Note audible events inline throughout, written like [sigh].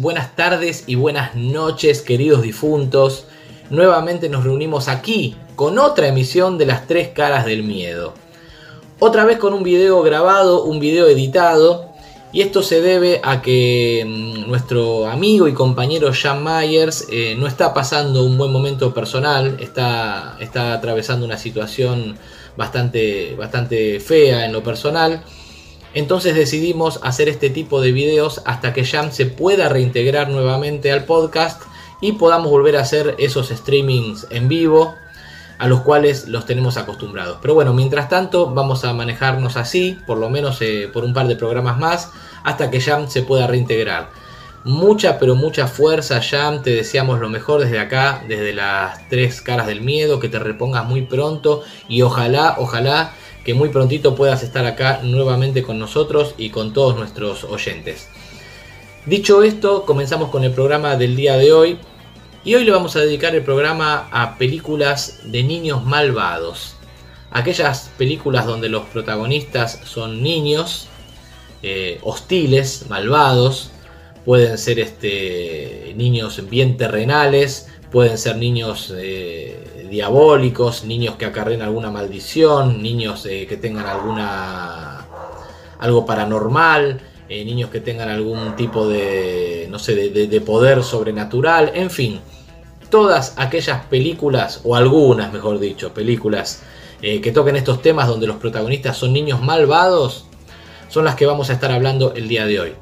Buenas tardes y buenas noches, queridos difuntos. Nuevamente nos reunimos aquí con otra emisión de las tres caras del miedo. Otra vez con un video grabado, un video editado. Y esto se debe a que mm, nuestro amigo y compañero Jan Myers eh, no está pasando un buen momento personal, está, está atravesando una situación bastante, bastante fea en lo personal. Entonces decidimos hacer este tipo de videos hasta que Jam se pueda reintegrar nuevamente al podcast y podamos volver a hacer esos streamings en vivo a los cuales los tenemos acostumbrados. Pero bueno, mientras tanto vamos a manejarnos así, por lo menos eh, por un par de programas más, hasta que Jam se pueda reintegrar. Mucha, pero mucha fuerza, Jam. Te deseamos lo mejor desde acá, desde las tres caras del miedo, que te repongas muy pronto y ojalá, ojalá que muy prontito puedas estar acá nuevamente con nosotros y con todos nuestros oyentes. Dicho esto, comenzamos con el programa del día de hoy. Y hoy le vamos a dedicar el programa a películas de niños malvados. Aquellas películas donde los protagonistas son niños, eh, hostiles, malvados. Pueden ser este, niños bien terrenales, pueden ser niños eh, diabólicos, niños que acarren alguna maldición, niños eh, que tengan alguna algo paranormal, eh, niños que tengan algún tipo de no sé de, poder sobrenatural, en fin, todas aquellas películas o algunas, mejor dicho, películas que toquen estos temas donde los protagonistas son niños malvados, son las que vamos a estar hablando el día de hoy.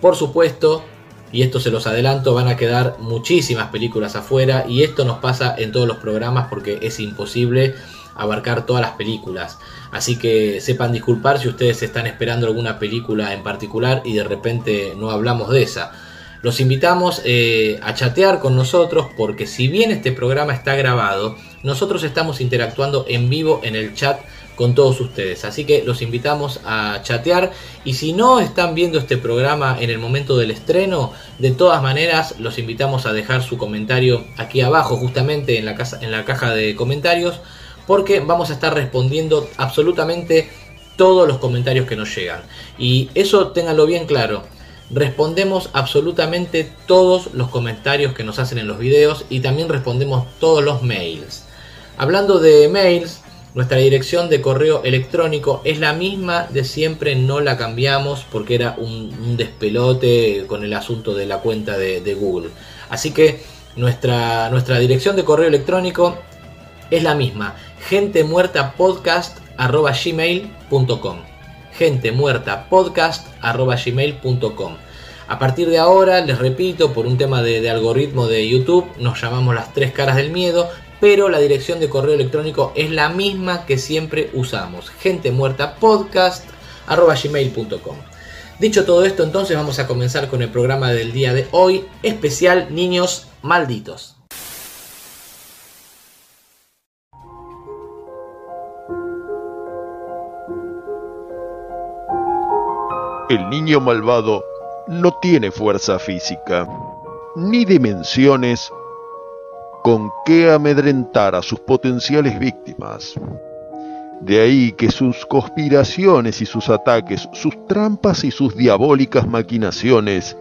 Por supuesto, y esto se los adelanto, van a quedar muchísimas películas afuera y esto nos pasa en todos los programas porque es imposible abarcar todas las películas. Así que sepan disculpar si ustedes están esperando alguna película en particular y de repente no hablamos de esa. Los invitamos eh, a chatear con nosotros porque si bien este programa está grabado, nosotros estamos interactuando en vivo en el chat con todos ustedes. Así que los invitamos a chatear y si no están viendo este programa en el momento del estreno, de todas maneras los invitamos a dejar su comentario aquí abajo, justamente en la, en la caja de comentarios, porque vamos a estar respondiendo absolutamente todos los comentarios que nos llegan. Y eso ténganlo bien claro. Respondemos absolutamente todos los comentarios que nos hacen en los videos y también respondemos todos los mails. Hablando de mails, nuestra dirección de correo electrónico es la misma de siempre, no la cambiamos porque era un, despelote con el asunto de la cuenta de, Google. Así que nuestra, nuestra dirección de correo electrónico es la misma, gentemuertapodcast.gmail.com gentemuertapodcast.gmail.com A partir de ahora, les repito, por un tema de, de algoritmo de YouTube, nos llamamos las tres caras del miedo, pero la dirección de correo electrónico es la misma que siempre usamos, gentemuertapodcast.gmail.com. Dicho todo esto, entonces vamos a comenzar con el programa del día de hoy, especial Niños Malditos. El niño malvado no tiene fuerza física, ni dimensiones con qué amedrentar a sus potenciales víctimas. De ahí que sus conspiraciones y sus ataques, sus trampas y sus diabólicas maquinaciones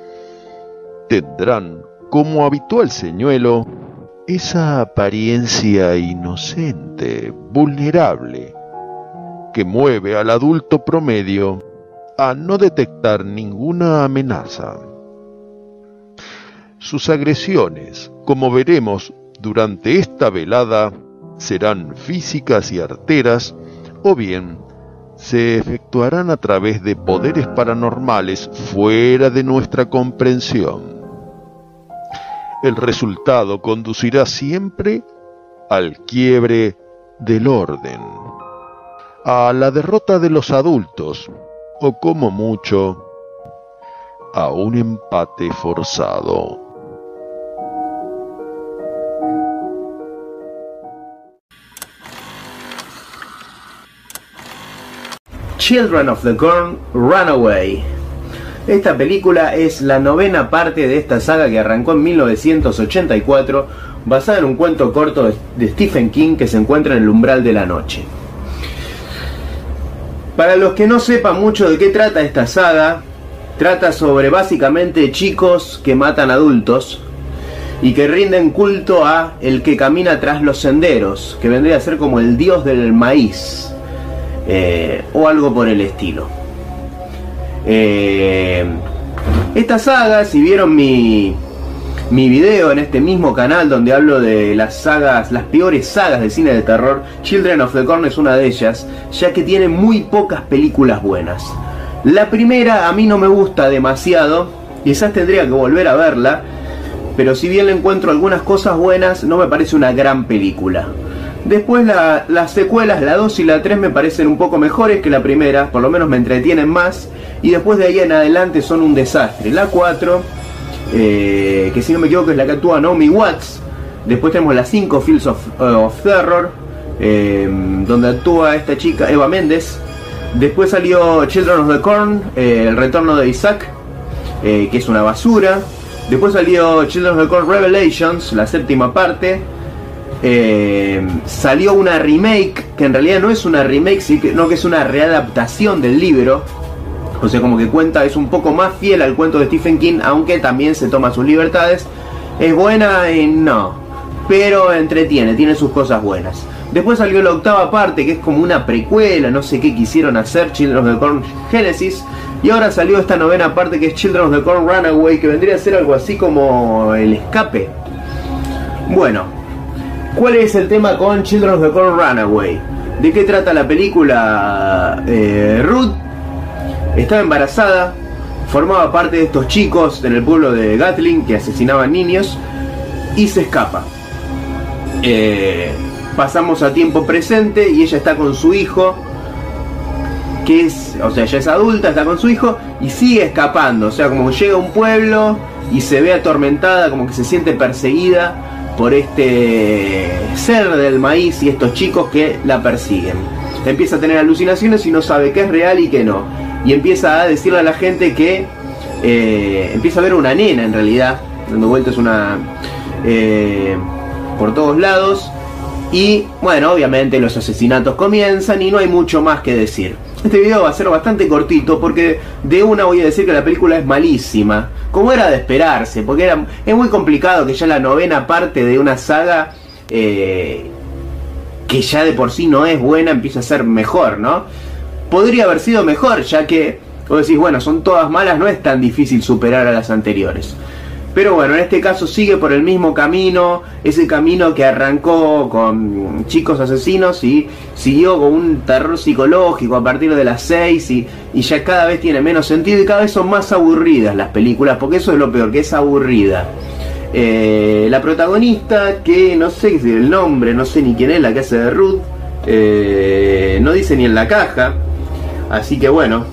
tendrán como habitual señuelo esa apariencia inocente, vulnerable, que mueve al adulto promedio a no detectar ninguna amenaza. Sus agresiones, como veremos, durante esta velada serán físicas y arteras, o bien se efectuarán a través de poderes paranormales fuera de nuestra comprensión. El resultado conducirá siempre al quiebre del orden, a la derrota de los adultos, o como mucho, a un empate forzado. Children of the Corn Runaway. Esta película es la novena parte de esta saga que arrancó en 1984, basada en un cuento corto de Stephen King que se encuentra en el umbral de la noche. Para los que no sepan mucho de qué trata esta saga, trata sobre básicamente chicos que matan adultos y que rinden culto a el que camina tras los senderos, que vendría a ser como el dios del maíz eh, o algo por el estilo. Eh, esta saga, si vieron mi, mi video en este mismo canal donde hablo de las sagas, las peores sagas de cine de terror, Children of the Corn es una de ellas, ya que tiene muy pocas películas buenas. La primera a mí no me gusta demasiado, quizás tendría que volver a verla, pero si bien le encuentro algunas cosas buenas, no me parece una gran película. Después las secuelas, la 2 y la 3 me parecen un poco mejores que la primera, por lo menos me entretienen más. Y después de ahí en adelante son un desastre. La 4, eh, que si no me equivoco es la que actúa Naomi Watts. Después tenemos la 5, Fields of, uh, Terror, eh, donde actúa esta chica, Eva Méndez. Después salió Children of the Corn, eh, El Retorno de Isaac, que es una basura. Después salió Children of the Corn Revelations, la séptima parte eh, salió una remake, que en realidad no es una remake, sino que es una readaptación del libro. O sea, como que cuenta, es un poco más fiel al cuento de Stephen King, aunque también se toma sus libertades. Es buena, y no, pero entretiene, tiene sus cosas buenas. Después salió la octava parte, que es como una precuela, no sé qué quisieron hacer, Children of the Corn Genesis. Y ahora salió esta novena parte que es Children of the Corn Runaway, que vendría a ser algo así como el escape. Bueno, ¿Cuál es el tema con Children of the Corn Runaway? ¿De qué trata la película? Eh, Ruth estaba embarazada, formaba parte de estos chicos en el pueblo de Gatling que asesinaban niños y se escapa. Eh, pasamos a tiempo presente y ella está con su hijo, que es, o sea, ella es adulta, está con su hijo y sigue escapando, o sea, como llega a un pueblo y se ve atormentada, como que se siente perseguida por este ser del maíz y estos chicos que la persiguen. Empieza a tener alucinaciones y no sabe qué es real y qué no. Y empieza a decirle a la gente que eh, empieza a ver una nena en realidad, dando vueltas una eh, por todos lados. Y bueno, obviamente los asesinatos comienzan y no hay mucho más que decir. Este video va a ser bastante cortito porque de una voy a decir que la película es malísima, como era de esperarse, porque era, es muy complicado que ya la novena parte de una saga eh, que ya de por sí no es buena empiece a ser mejor, ¿no? Podría haber sido mejor, ya que vos decís, bueno, son todas malas, no es tan difícil superar a las anteriores. Pero bueno, en este caso sigue por el mismo camino, ese camino que arrancó con chicos asesinos y siguió con un terror psicológico a partir de las 6 y, ya cada vez tiene menos sentido y cada vez son más aburridas las películas, porque eso es lo peor, que es aburrida. Eh, la protagonista, que no sé el nombre, no sé ni quién es la que hace de Ruth, eh, no dice ni en la caja, así que bueno.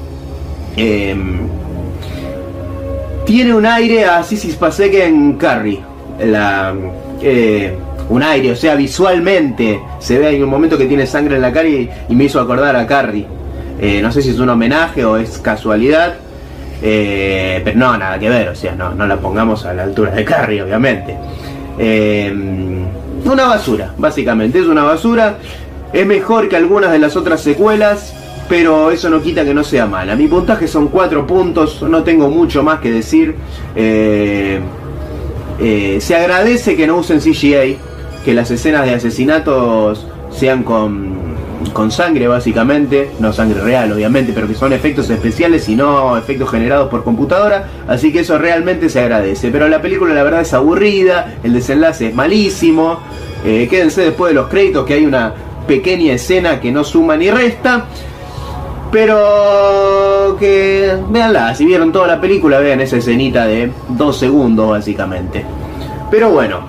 Em, tiene un aire a Sissy Spacek en Carrie. Eh, un aire, o sea, visualmente se ve en un momento que tiene sangre en la cara y, me hizo acordar a Carrie. Eh, no sé si es un homenaje o es casualidad. Eh, pero no, nada que ver, o sea, no la pongamos a la altura de Carrie, obviamente. una basura, básicamente, es una basura. Es mejor que algunas de las otras secuelas pero eso no quita que no sea mala. Mi puntaje son 4 puntos, no tengo mucho más que decir. Eh, eh, se agradece que no usen CGA, que las escenas de asesinatos sean con, con sangre básicamente, no sangre real obviamente, pero que son efectos especiales y no efectos generados por computadora, así que eso realmente se agradece. Pero la película la verdad es aburrida, el desenlace es malísimo, eh, quédense después de los créditos que hay una pequeña escena que no suma ni resta. Pero que véanla, si vieron toda la película, vean esa escenita de dos segundos básicamente. Pero bueno,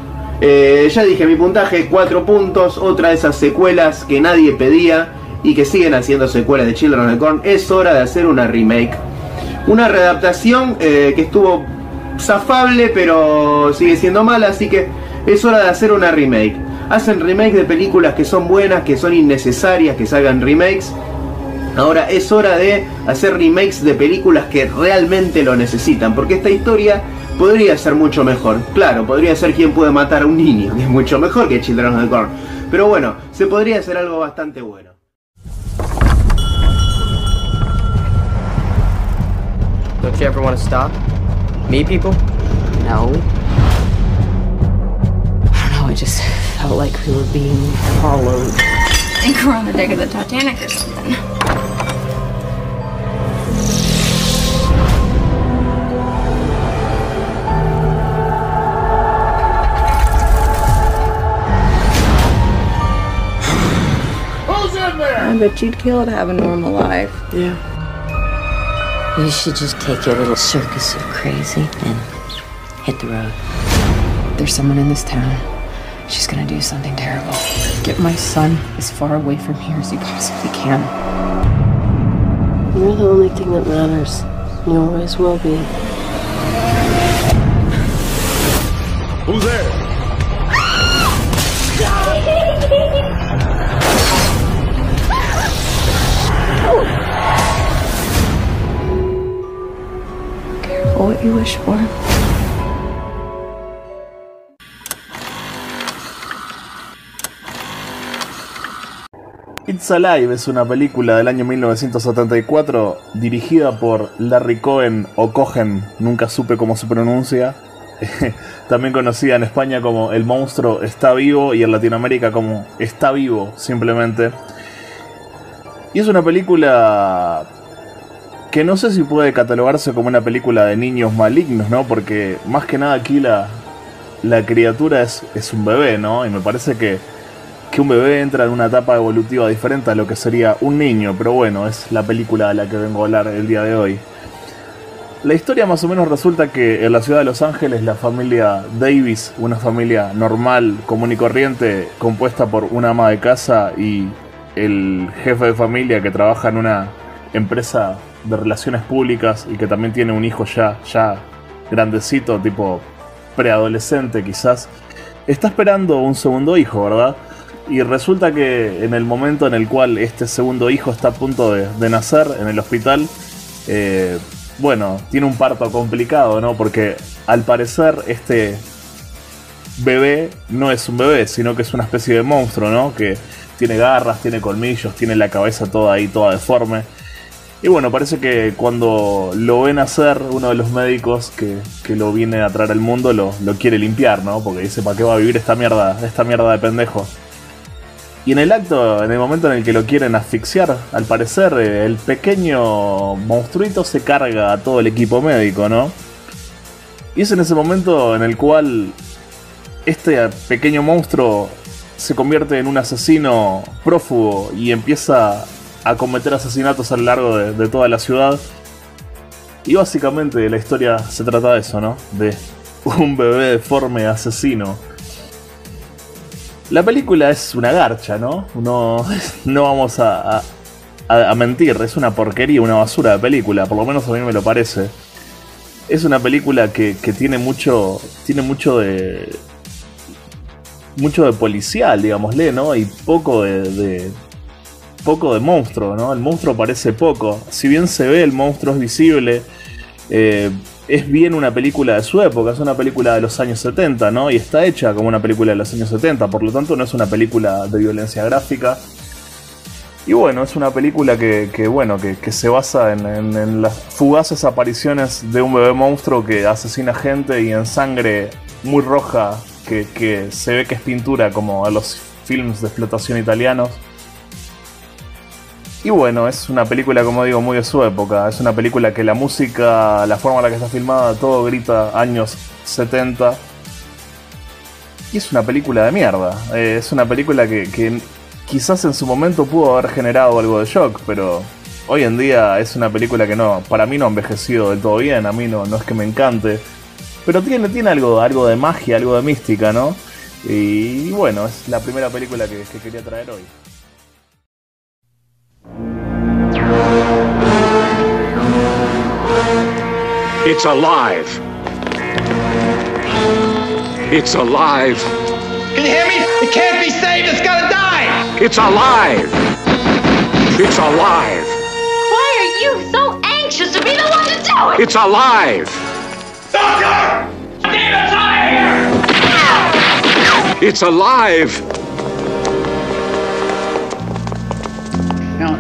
eh, ya dije mi puntaje, 4 puntos, otra de esas secuelas que nadie pedía y que siguen haciendo secuelas de Children of the Corn. Es hora de hacer una remake. Una readaptación eh, que estuvo zafable pero sigue siendo mala, así que es hora de hacer una remake. Hacen remake de películas que son buenas, que son innecesarias, que salgan remakes. Ahora es hora de hacer remakes de películas que realmente lo necesitan, porque esta historia podría ser mucho mejor. Claro, podría ser quien puede matar a un niño, que es mucho mejor que Children of the Corn. Pero bueno, se podría hacer algo bastante bueno. Don't you ever want to stop? Meet people? No. I don't know, I just felt like we were being followed. Think we're on the deck of the Titanic or something. I bet you'd kill to have a normal life. Yeah. You should just take your little circus of crazy and hit the road. There's someone in this town. She's gonna do something terrible. Get my son as far away from here as you possibly can. You're the only thing that matters. You always will be. Who's there? Careful what you wish for. It's Alive es una película del año 1974 dirigida por Larry Cohen o Cohen, nunca supe cómo se pronuncia. [laughs] También conocida en España como El monstruo está vivo y en Latinoamérica como Está vivo simplemente. Y es una película que no sé si puede catalogarse como una película de niños malignos, ¿no? Porque más que nada aquí la, la criatura es, es un bebé, ¿no? Y me parece que que un bebé entra en una etapa evolutiva diferente a lo que sería un niño, pero bueno, es la película de la que vengo a hablar el día de hoy. La historia más o menos resulta que en la ciudad de Los Ángeles la familia Davis, una familia normal, común y corriente, compuesta por una ama de casa y el jefe de familia que trabaja en una empresa de relaciones públicas y que también tiene un hijo ya, ya grandecito, tipo preadolescente quizás, está esperando un segundo hijo, ¿verdad? Y resulta que en el momento en el cual este segundo hijo está a punto de, nacer en el hospital, eh, bueno, tiene un parto complicado, ¿no? Porque al parecer este bebé no es un bebé, sino que es una especie de monstruo, ¿no? Que tiene garras, tiene colmillos, tiene la cabeza toda ahí, toda deforme. Y bueno, parece que cuando lo ven hacer, uno de los médicos que, que lo viene a traer al mundo lo, lo quiere limpiar, ¿no? Porque dice, ¿para qué va a vivir esta mierda, esta mierda de pendejo? Y en el acto, en el momento en el que lo quieren asfixiar, al parecer eh, el pequeño monstruito se carga a todo el equipo médico, ¿no? Y es en ese momento en el cual este pequeño monstruo se convierte en un asesino prófugo y empieza a cometer asesinatos a lo largo de, de toda la ciudad. Y básicamente la historia se trata de eso, ¿no? De un bebé deforme asesino. La película es una garcha, ¿no? No, [laughs] no vamos a, a, mentir, es una porquería, una basura de película, por lo menos a mí me lo parece. Es una película que, que tiene mucho. Tiene mucho de. mucho de policial, digámosle, ¿no? Y poco de, de. poco de monstruo, ¿no? El monstruo parece poco. Si bien se ve, el monstruo es visible. Eh, es bien una película de su época, es una película de los años 70, ¿no? Y está hecha como una película de los años 70, por lo tanto no es una película de violencia gráfica. Y bueno, es una película que, bueno, que, se basa en, las fugaces apariciones de un bebé monstruo que asesina gente y en sangre muy roja que, que se ve que es pintura como a los films de explotación italianos. Y bueno, es una película, como digo, muy de su época. Es una película que la música, la forma en la que está filmada, todo grita años 70. Y es una película de mierda. Eh, es una película que, quizás en su momento pudo haber generado algo de shock, pero hoy en día es una película que no, para mí no ha envejecido del todo bien, a mí no, no es que me encante, pero tiene, tiene algo, algo de magia, algo de mística, ¿no? Y, bueno, es la primera película que, que quería traer hoy. It's alive. It's alive. Can you hear me? It can't be saved. It's gotta die. It's alive. It's alive. Why are you so anxious to be the one to do it? It's alive. Doctor! Demons out of here! It's alive. Now,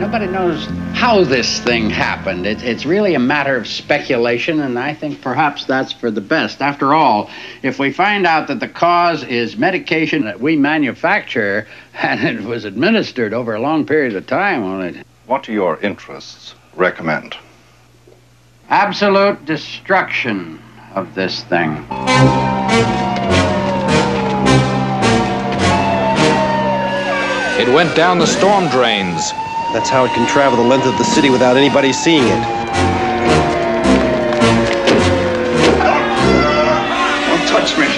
nobody knows how this thing happened. It, it's really a matter of speculation, and I think perhaps that's for the best. After all, if we find out that the cause is medication that we manufacture [laughs] and it was administered over a long period of time, well, it, What do your interests recommend? absolute destruction of this thing. It went down the storm drains. That's how it can travel the length of the city without anybody seeing it. Don't touch me.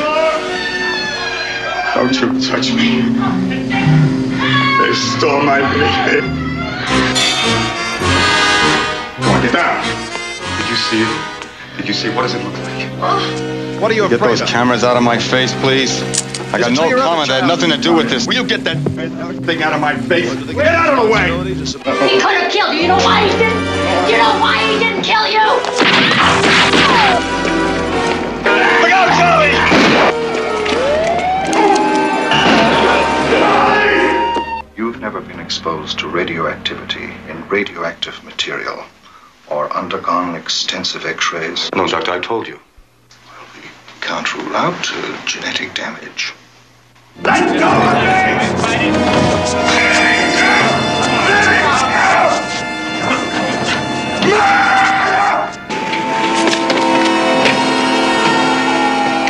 Don't you touch me. They stole my baby. Come on, get down. Did you see it? Did you see? What does it look like? What are you afraid of? Get those cameras out of my face, please. I got no to your other comment. I had nothing to do with this. Will you get that thing out of my face? Get out of the way! He could have killed you. You know why he didn't? You know why he didn't kill you? Look out, Charlie! You've never been exposed to radioactivity in radioactive material or undergone extensive x-rays. No, Doctor, I told you. Well, we can't rule out uh, genetic damage. Let go! of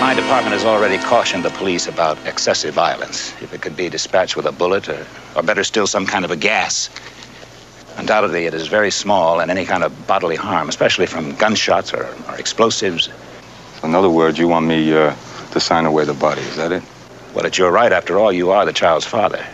My department has already cautioned the police about excessive violence. If it could be dispatched with a bullet, or, or better still, some kind of a gas. Undoubtedly, it is very small, and any kind of bodily harm, especially from gunshots or, or explosives. In other words, you want me uh, to sign away the body, is that it? Well, it's your right. After all, you are the child's father.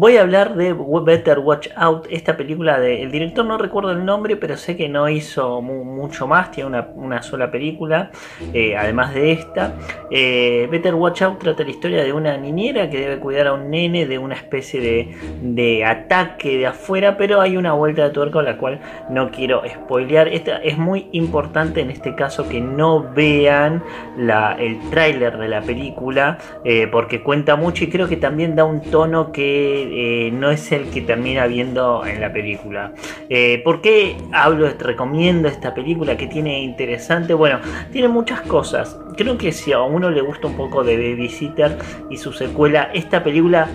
Voy a hablar de Better Watch Out, esta película de... El director no recuerdo el nombre, pero sé que no hizo mu- mucho más, tiene una, una sola película, eh, además de esta. Eh, Better Watch Out trata la historia de una niñera que debe cuidar a un nene de una especie de, de ataque de afuera, pero hay una vuelta de tuerca la cual no quiero spoilear. Esta es muy importante en este caso que no vean la, el tráiler de la película, eh, porque cuenta mucho y creo que también da un tono que eh, no es el que termina viendo en la película. Eh, ¿Por qué hablo, recomiendo esta película que tiene interesante? Bueno, tiene muchas cosas. Creo que si a uno le gusta un poco de Babysitter y su secuela, esta película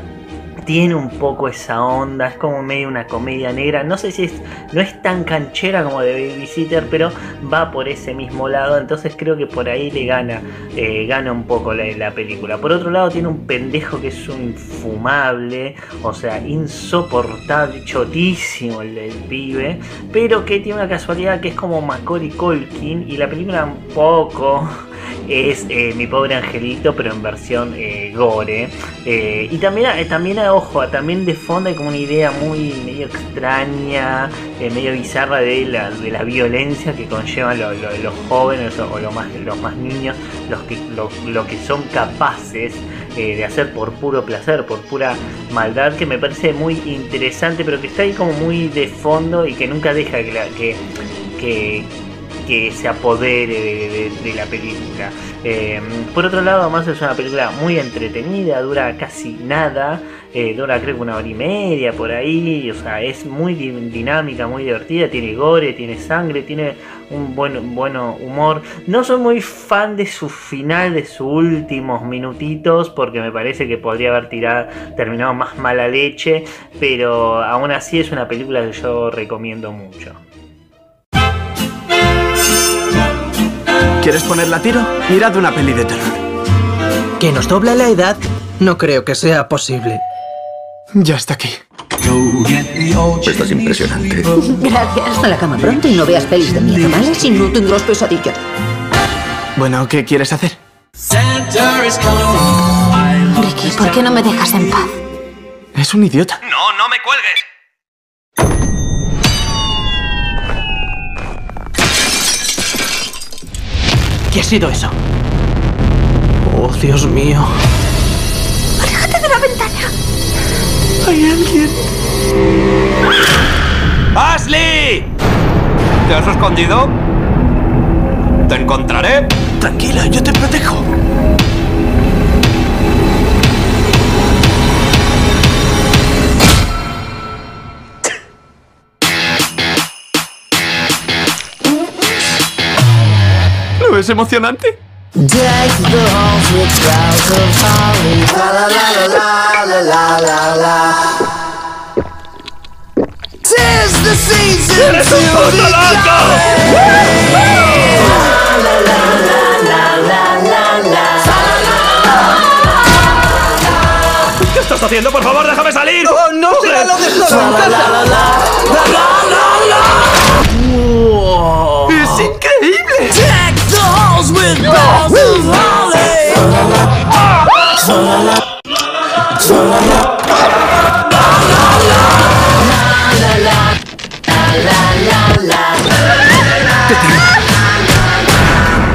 tiene un poco esa onda, es como medio una comedia negra. No sé si es, no es tan canchera como de Babysitter, pero va por ese mismo lado. Entonces creo que por ahí le gana, eh, gana un poco la, la película. Por otro lado, tiene un pendejo que es un infumable, o sea, insoportable, chotísimo el, el pibe, pero que tiene una casualidad que es como Macaulay Culkin y la película un poco es eh, Mi Pobre Angelito, pero en versión eh, gore. Eh, y también, también, ojo, también de fondo hay como una idea muy medio extraña, medio bizarra de la, de la violencia que conllevan lo- lo- los jóvenes o, o lo más, los más niños, los que, lo, que son capaces de hacer por puro placer, por pura maldad, que me parece muy interesante, pero que está ahí como muy de fondo y que nunca deja que, la- que, que se apodere de, la película. Eh, por otro lado, además es una película muy entretenida, dura casi nada. eh, dura creo que una hora y media por ahí, o sea, es muy di- dinámica, muy divertida, tiene gore, tiene sangre, tiene un buen bueno humor. No soy muy fan de su final, de sus últimos minutitos, porque me parece que podría haber tirado, terminado más mala leche, pero aún así es una película que yo recomiendo mucho. ¿Quieres ponerla a tiro? Mirad una peli de terror. ¿Que nos doble la edad? No creo que sea posible. Ya está aquí. Esto es impresionante. Gracias. A la cama pronto y no veas pelis de miedo, ¿vale? Si no tendrás pesadillas. Bueno, ¿qué quieres hacer? Ricky, ¿por qué no me dejas en paz? Es un idiota. No, no me cuelgues. ¿Qué ha sido eso? Oh, Dios mío. ¡Aléjate de la ventana! Hay alguien. ¡Ashley! ¿Te has escondido? ¿Te encontraré? Tranquila, yo te protejo. ¿No es emocionante? ¡Eres un puto ¿Qué estás haciendo? Por favor, déjame salir. ¡Oh, no! ¡Regalo de ¡Es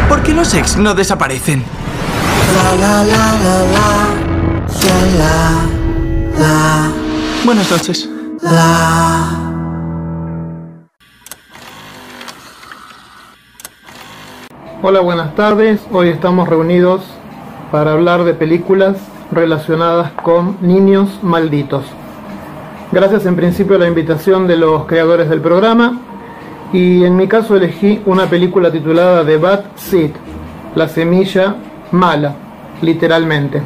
¿Por qué los ex no desaparecen? Buenas noches. Hola, buenas tardes. Hoy estamos reunidos para hablar de películas relacionadas con niños malditos. Gracias en principio a la invitación de los creadores del programa y en mi caso elegí una película titulada The Bad Seed, la semilla mala, literalmente.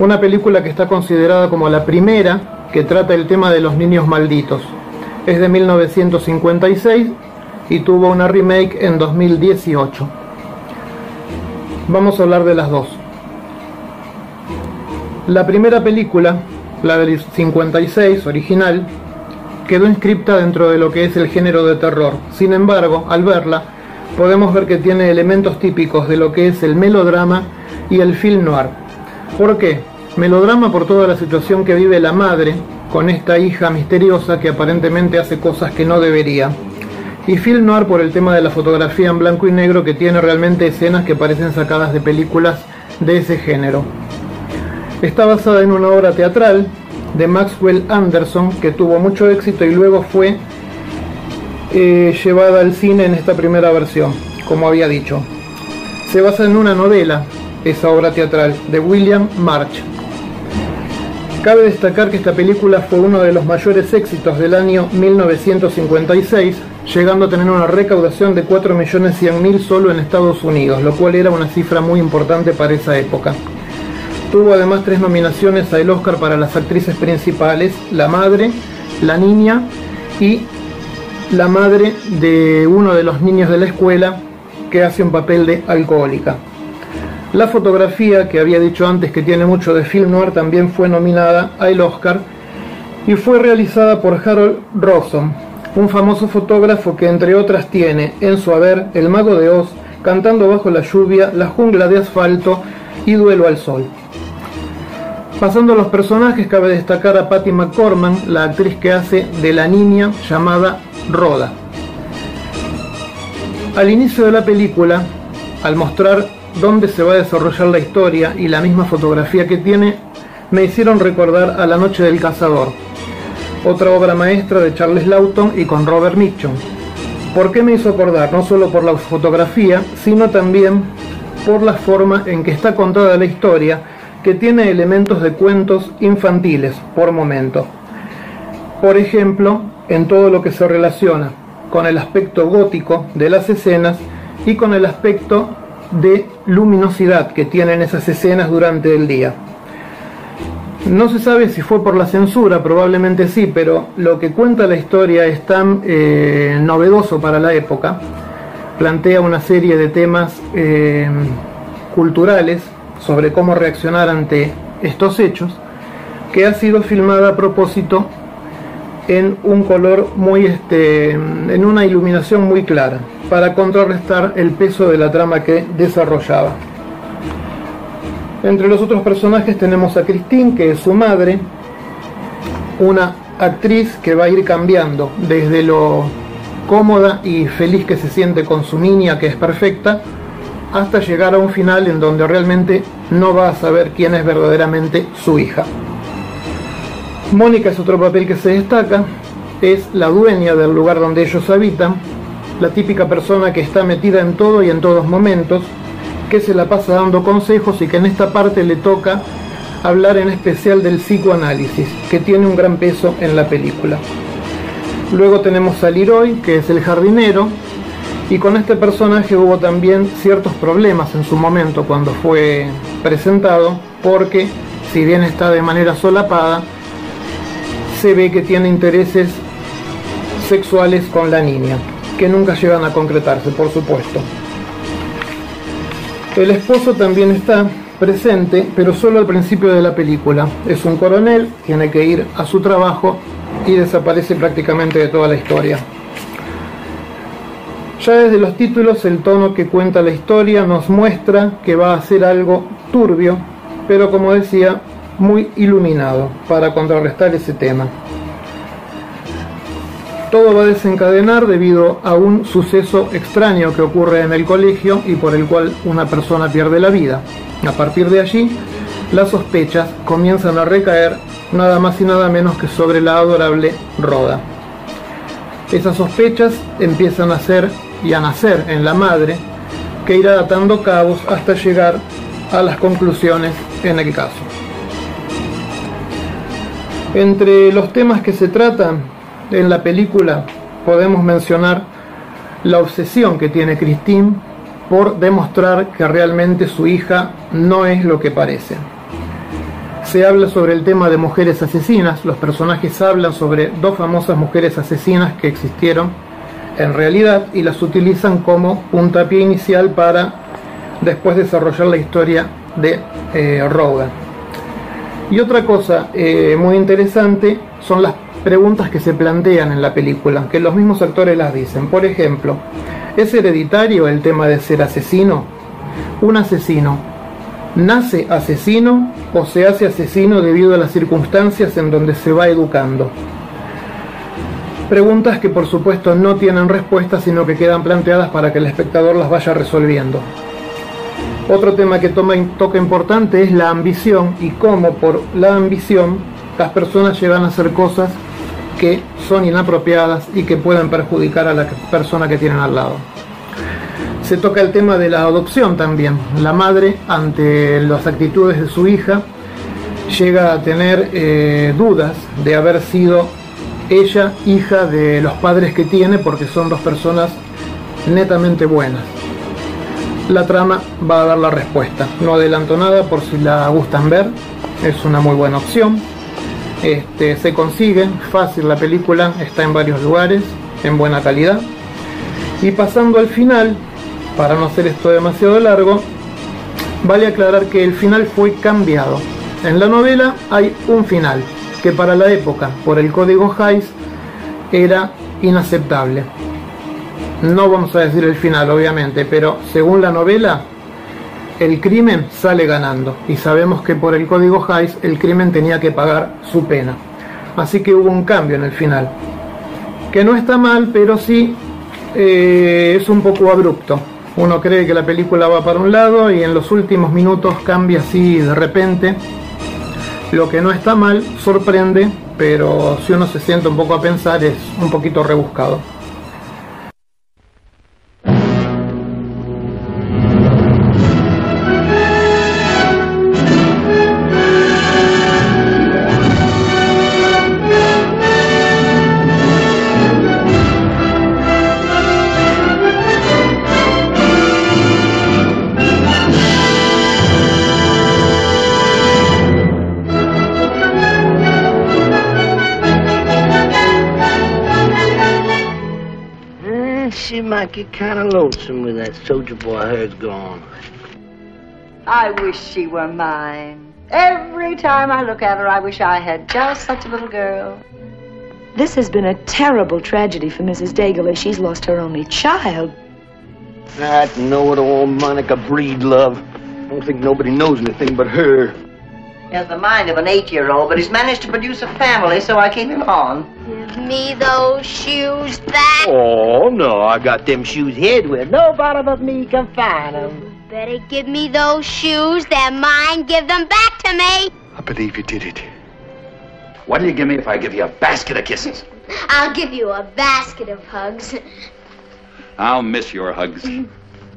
Una película que está considerada como la primera que trata el tema de los niños malditos. Es de 1956 y tuvo una remake en 2018. Vamos a hablar de las dos. La primera película, la del 56 original, quedó inscripta dentro de lo que es el género de terror. Sin embargo, al verla, podemos ver que tiene elementos típicos de lo que es el melodrama y el film noir. ¿Por qué? Melodrama por toda la situación que vive la madre con esta hija misteriosa que aparentemente hace cosas que no debería. Y film noir por el tema de la fotografía en blanco y negro que tiene realmente escenas que parecen sacadas de películas de ese género. Está basada en una obra teatral de Maxwell Anderson que tuvo mucho éxito y luego fue eh, llevada al cine en esta primera versión, como había dicho. Se basa en una novela, esa obra teatral, de William March. Cabe destacar que esta película fue uno de los mayores éxitos del año 1956, llegando a tener una recaudación de 4.100.000 solo en Estados Unidos, lo cual era una cifra muy importante para esa época. Tuvo además tres nominaciones al Oscar para las actrices principales, la madre, la niña y la madre de uno de los niños de la escuela que hace un papel de alcohólica. La fotografía, que había dicho antes que tiene mucho de film noir, también fue nominada al Oscar y fue realizada por Harold Rossum, un famoso fotógrafo que entre otras tiene en su haber El Mago de Oz, Cantando bajo la lluvia, La jungla de asfalto y Duelo al sol. Pasando a los personajes, cabe destacar a Patty McCorman, la actriz que hace de la niña llamada Rhoda. Al inicio de la película, al mostrar dónde se va a desarrollar la historia y la misma fotografía que tiene, me hicieron recordar a La Noche del Cazador, otra obra maestra de Charles Lawton y con Robert Mitchum. ¿Por qué me hizo acordar? No solo por la fotografía, sino también por la forma en que está contada la historia que tiene elementos de cuentos infantiles por momento. Por ejemplo, en todo lo que se relaciona con el aspecto gótico de las escenas y con el aspecto de luminosidad que tienen esas escenas durante el día. No se sabe si fue por la censura, probablemente sí, pero lo que cuenta la historia es tan eh, novedoso para la época, plantea una serie de temas eh, culturales sobre cómo reaccionar ante estos hechos, que ha sido filmada a propósito en un color muy este en una iluminación muy clara para contrarrestar el peso de la trama que desarrollaba. Entre los otros personajes tenemos a Christine, que es su madre, una actriz que va a ir cambiando desde lo cómoda y feliz que se siente con su niña, que es perfecta, hasta llegar a un final en donde realmente no va a saber quién es verdaderamente su hija. Mónica es otro papel que se destaca, es la dueña del lugar donde ellos habitan, la típica persona que está metida en todo y en todos momentos, que se la pasa dando consejos y que en esta parte le toca hablar en especial del psicoanálisis, que tiene un gran peso en la película. Luego tenemos a Leroy, que es el jardinero, y con este personaje hubo también ciertos problemas en su momento cuando fue presentado, porque si bien está de manera solapada, se ve que tiene intereses sexuales con la niña, que nunca llegan a concretarse, por supuesto. El esposo también está presente, pero solo al principio de la película. Es un coronel, tiene que ir a su trabajo y desaparece prácticamente de toda la historia. Ya desde los títulos el tono que cuenta la historia nos muestra que va a ser algo turbio, pero como decía, muy iluminado para contrarrestar ese tema. Todo va a desencadenar debido a un suceso extraño que ocurre en el colegio y por el cual una persona pierde la vida. A partir de allí, las sospechas comienzan a recaer nada más y nada menos que sobre la adorable Roda. Esas sospechas empiezan a ser y a nacer en la madre, que irá atando cabos hasta llegar a las conclusiones en el caso. Entre los temas que se tratan en la película podemos mencionar la obsesión que tiene Christine por demostrar que realmente su hija no es lo que parece. Se habla sobre el tema de mujeres asesinas, los personajes hablan sobre dos famosas mujeres asesinas que existieron en realidad y las utilizan como puntapié inicial para después desarrollar la historia de eh, y otra cosa eh, muy interesante son las preguntas que se plantean en la película, que los mismos actores las dicen. Por ejemplo, ¿es hereditario el tema de ser asesino? Un asesino, ¿nace asesino o se hace asesino debido a las circunstancias en donde se va educando? Preguntas que por supuesto no tienen respuesta, sino que quedan planteadas para que el espectador las vaya resolviendo. Otro tema que toma, toca importante es la ambición y cómo por la ambición las personas llegan a hacer cosas que son inapropiadas y que pueden perjudicar a la persona que tienen al lado. Se toca el tema de la adopción también. La madre, ante las actitudes de su hija, llega a tener eh, dudas de haber sido ella hija de los padres que tiene porque son dos personas netamente buenas la trama va a dar la respuesta. No adelanto nada por si la gustan ver, es una muy buena opción. Este, se consigue fácil la película, está en varios lugares, en buena calidad. Y pasando al final, para no hacer esto demasiado largo, vale aclarar que el final fue cambiado. En la novela hay un final, que para la época, por el código Hayes, era inaceptable. No vamos a decir el final, obviamente, pero según la novela, el crimen sale ganando. Y sabemos que por el código Hayes el crimen tenía que pagar su pena. Así que hubo un cambio en el final. Que no está mal, pero sí eh, es un poco abrupto. Uno cree que la película va para un lado y en los últimos minutos cambia así de repente. Lo que no está mal, sorprende, pero si uno se siente un poco a pensar es un poquito rebuscado. When that soldier boy of gone. I wish she were mine. Every time I look at her, I wish I had just such a little girl. This has been a terrible tragedy for Mrs. Daigle as she's lost her only child. That know-it-all Monica Breedlove. I don't think nobody knows anything but her. He has the mind of an eight-year-old, but he's managed to produce a family, so I keep him on. Hmm. Give me those shoes back. Oh, no, I got them shoes hid where nobody but me can find them. Better give me those shoes. They're mine. Give them back to me. I believe you did it. What do you give me if I give you a basket of kisses? I'll give you a basket of hugs. I'll miss your hugs. [laughs]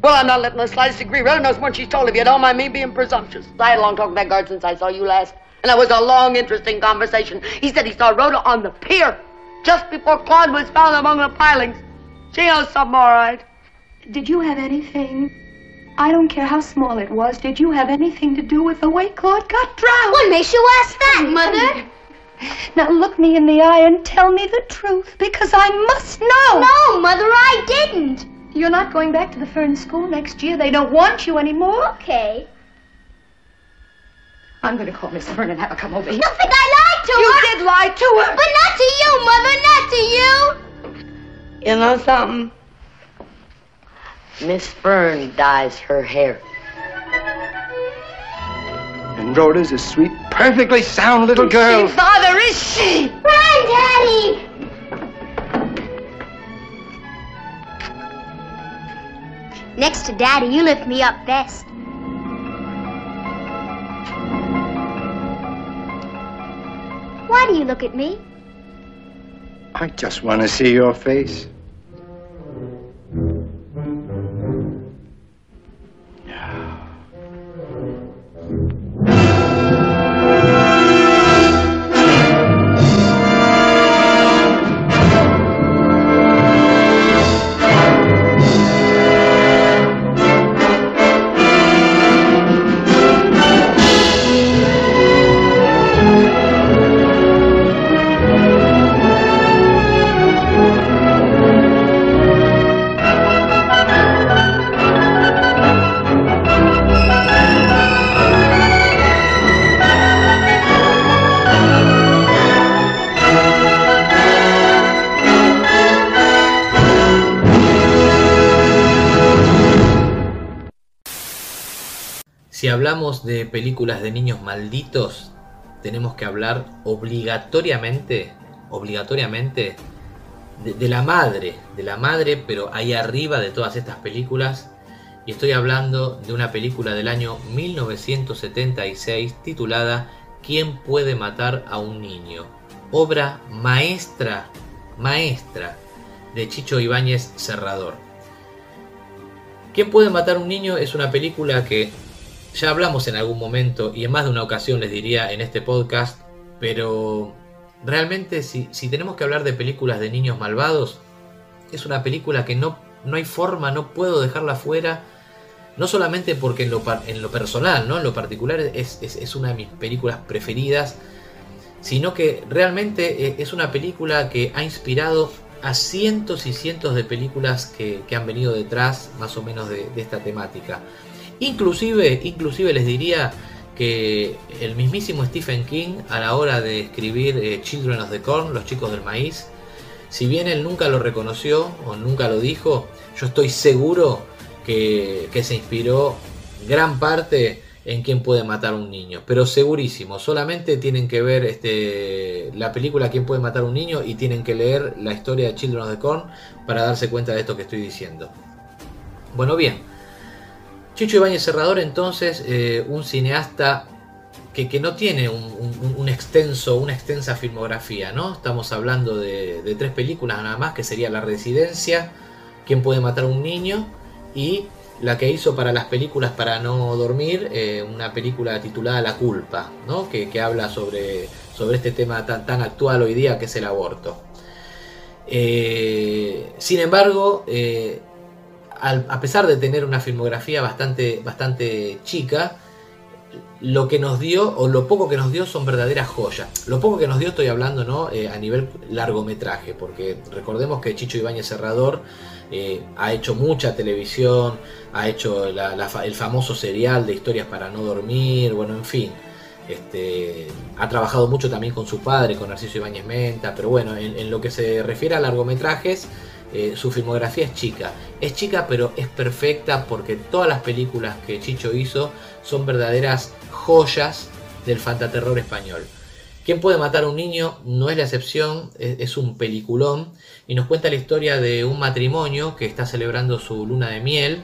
Well, I'm not letting the slightest degree. Really knows more she's told of you. Don't mind me being presumptuous. I had a long talk with that guard since I saw you last. And it was a long, interesting conversation. He said he saw Rhoda on the pier just before Claude was found among the pilings. She knows something, all right. Did you have anything? I don't care how small it was. Did you have anything to do with the way Claude got drowned? What makes you ask that, Mother? Now look me in the eye and tell me the truth, because I must know. No, Mother, I didn't. You're not going back to the Fern School next year. They don't want you anymore. Okay. I'm going to call Miss Fern and have her come over here. You think I lied to You her? did lie to her. But not to you, Mother, not to you. You know something? Miss Fern dyes her hair. And Rhoda's a sweet, perfectly sound little girl. Father, is she? Run, Daddy. Next to Daddy, you lift me up best. Why do you look at me? I just want to see your face. Hablamos de películas de niños malditos, tenemos que hablar obligatoriamente, obligatoriamente de, la madre, de la madre, pero ahí arriba de todas estas películas. Y estoy hablando de una película del año 1976 titulada ¿Quién puede matar a un niño? Obra maestra, maestra de Chicho Ibáñez Serrador. ¿Quién puede matar a un niño? Es una película que ya hablamos en algún momento y en más de una ocasión les diría en este podcast, pero realmente si, si tenemos que hablar de películas de niños malvados, es una película que no, no hay forma, no puedo dejarla fuera, no solamente porque en lo, en lo personal, ¿no? en lo particular es, es- es una de mis películas preferidas, sino que realmente eh, es una película que ha inspirado a cientos y cientos de películas que, que han venido detrás más o menos de, de esta temática. Inclusive, inclusive les diría que el mismísimo Stephen King a la hora de escribir eh, Children of the Corn, Los chicos del maíz, si bien él nunca lo reconoció o nunca lo dijo, yo estoy seguro que, que se inspiró gran parte en quién puede matar un niño, pero segurísimo, solamente tienen que ver este, la película quién puede matar un niño y tienen que leer la historia de Children of the Corn para darse cuenta de esto que estoy diciendo. Bueno, bien, Chicho Ibáñez Serrador entonces, eh, un cineasta que, que no tiene un, extenso, una extensa filmografía, ¿no? Estamos hablando de, tres películas nada más, que sería La Residencia, ¿Quién puede matar a un niño? y la que hizo para las películas para no dormir, eh, una película titulada La culpa, ¿no? que, que habla sobre, sobre este tema tan, tan actual hoy día que es el aborto. Eh, sin embargo, al- a pesar de tener una filmografía bastante, bastante chica, lo que nos dio o lo poco que nos dio son verdaderas joyas. Lo poco que nos dio estoy hablando ¿no? Eh, a nivel largometraje, porque recordemos que Chicho Ibáñez Serrador eh, ha hecho mucha televisión, ha hecho el famoso serial de historias para no dormir, bueno, en fin. Este, ha trabajado mucho también con su padre, con Narciso Ibáñez Menta, pero bueno, en, en lo que se refiere a largometrajes, eh, su filmografía es chica. Es chica, pero es perfecta porque todas las películas que Chicho hizo son verdaderas joyas del fantaterror español. ¿Quién puede matar a un niño? No es la excepción, es, un peliculón y nos cuenta la historia de un matrimonio que está celebrando su luna de miel.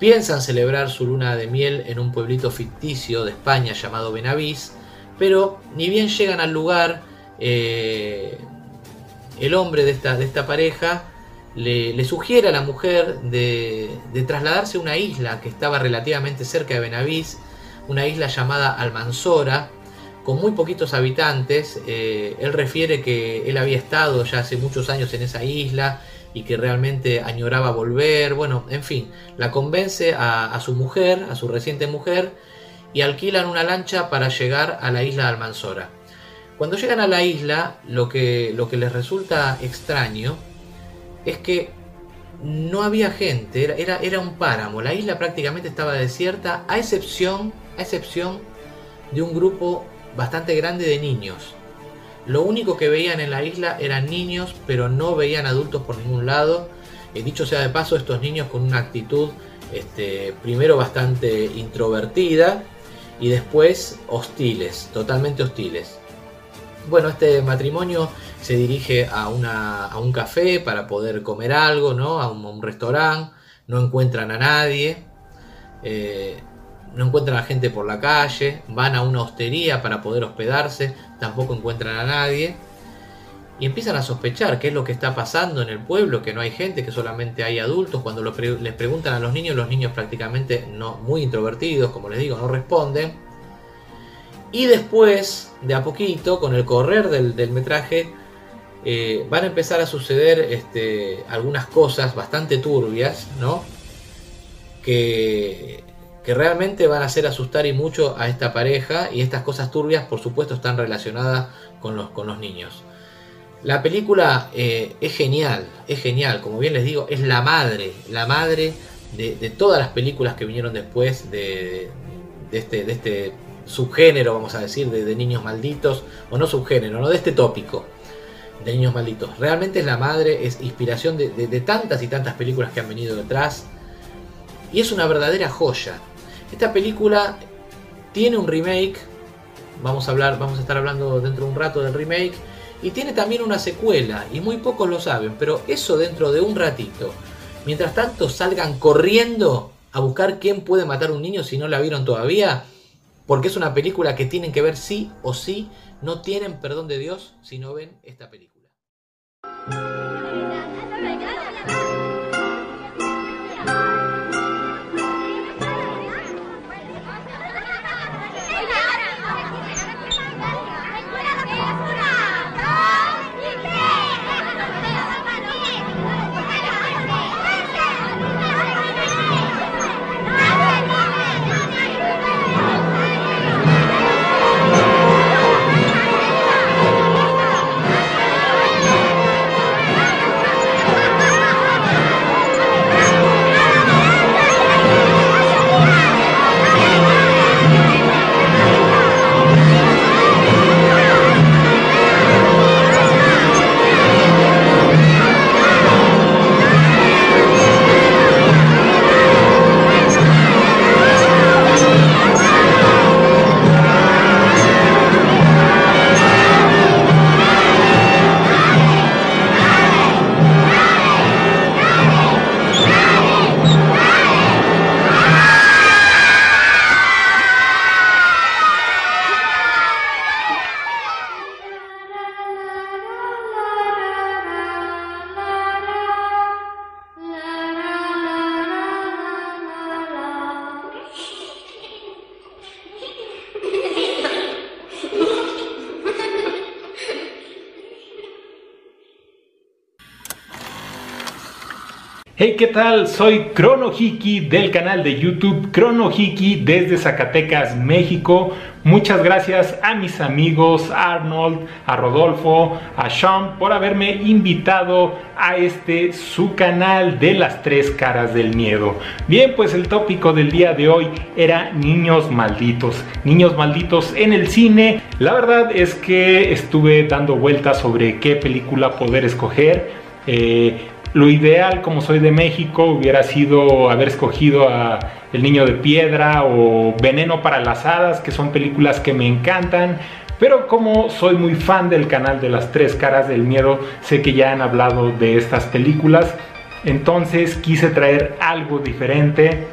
Piensan celebrar su luna de miel en un pueblito ficticio de España llamado Benavís, pero ni bien llegan al lugar, eh, el hombre de esta, de esta pareja le, sugiere a la mujer de, de trasladarse a una isla que estaba relativamente cerca de Benavís, una isla llamada Almanzora, con muy poquitos habitantes. Eh, él refiere que él había estado ya hace muchos años en esa isla y que realmente añoraba volver. Bueno, en fin, la convence a, a su mujer, a su reciente mujer, y alquilan una lancha para llegar a la isla de Almanzora. Cuando llegan a la isla, lo que, lo que les resulta extraño es que no había gente, era, era, era un páramo, la isla prácticamente estaba desierta, a excepción, a excepción de un grupo bastante grande de niños. Lo único que veían en la isla eran niños, pero no veían adultos por ningún lado. Eh, dicho sea de paso, estos niños con una actitud este, primero bastante introvertida y después hostiles, totalmente hostiles. Bueno, este matrimonio se dirige a, una, a un café para poder comer algo, ¿no? A un, restaurante, no encuentran a nadie, eh, no encuentran a gente por la calle, van a una hostería para poder hospedarse, tampoco encuentran a nadie. Y empiezan a sospechar qué es lo que está pasando en el pueblo, que no hay gente, que solamente hay adultos. Cuando les preguntan a los niños, los niños prácticamente no, muy introvertidos, como les digo, no responden. Y después, de a poquito, con el correr del, del metraje, eh, van a empezar a suceder este, algunas cosas bastante turbias, ¿no? Que, que realmente van a hacer asustar y mucho a esta pareja. Y estas cosas turbias, por supuesto, están relacionadas con los, con los niños. La película eh, es genial, es genial, como bien les digo, es la madre, la madre de, de todas las películas que vinieron después de, de este, de este subgénero, vamos a decir, de, niños malditos, o no subgénero, no de este tópico de niños malditos. Realmente es la madre, es inspiración de, de- de tantas y tantas películas que han venido detrás, y es una verdadera joya. Esta película tiene un remake, vamos a hablar, vamos a estar hablando dentro de un rato del remake, y tiene también una secuela, y muy pocos lo saben, pero eso dentro de un ratito. Mientras tanto salgan corriendo a buscar quién puede matar a un niño si no la vieron todavía, porque es una película que tienen que ver sí o sí, no tienen perdón de Dios si no ven esta película. ¿Qué tal? Soy Crono Hiki del canal de YouTube Crono Hiki desde Zacatecas, México. Muchas gracias a mis amigos Arnold, a Rodolfo, a Sean por haberme invitado a este su canal de las tres caras del miedo. Bien, pues el tópico del día de hoy era niños malditos. Niños malditos en el cine. La verdad es que estuve dando vueltas sobre qué película poder escoger. Eh, lo ideal, como soy de México, hubiera sido haber escogido a El Niño de Piedra o Veneno para las Hadas, que son películas que me encantan. Pero como soy muy fan del canal de las tres caras del miedo, sé que ya han hablado de estas películas. Entonces quise traer algo diferente.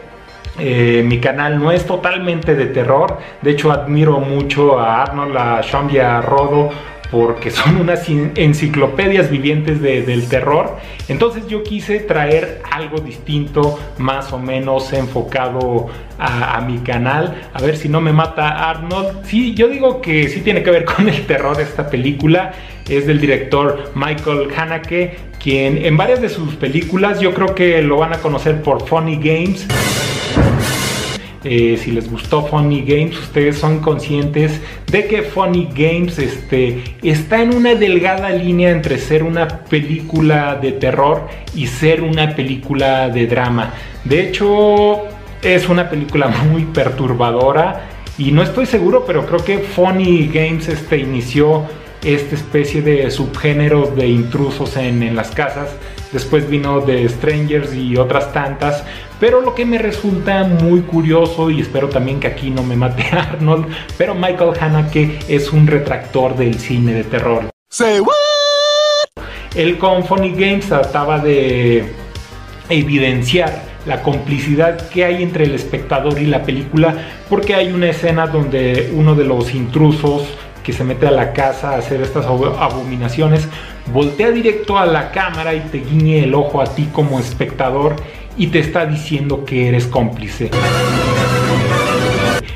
Eh, mi canal no es totalmente de terror. De hecho, admiro mucho a Arnold, a Sean Rodo porque son unas enciclopedias vivientes del terror. Entonces yo quise traer algo distinto, más o menos enfocado a, mi canal. A ver si no me mata Arnold. Sí, yo digo que sí tiene que ver [laughs] con el terror esta película. Es del director Michael Haneke, quien en varias de sus películas yo creo que lo van a conocer por Funny Games. Eh, si les gustó Funny Games, ustedes son conscientes de que Funny Games este, está en una delgada línea entre ser una película de terror y ser una película de drama. De hecho, es una película [laughs] muy perturbadora y no estoy seguro, pero creo que Funny Games este, inició esta especie de subgénero de intrusos en, las casas. Después vino The Strangers y otras tantas. Pero lo que me resulta muy curioso, y espero también que aquí no me mate [laughs] Arnold, pero Michael Haneke es un retractor del cine de terror. Say what? El con Funny Games trataba de evidenciar la complicidad que hay entre el espectador y la película, porque hay una escena donde uno de los intrusos que se mete a la casa a hacer estas abominaciones, voltea directo a la cámara y te guiñe el ojo a ti como espectador y te está diciendo que eres cómplice.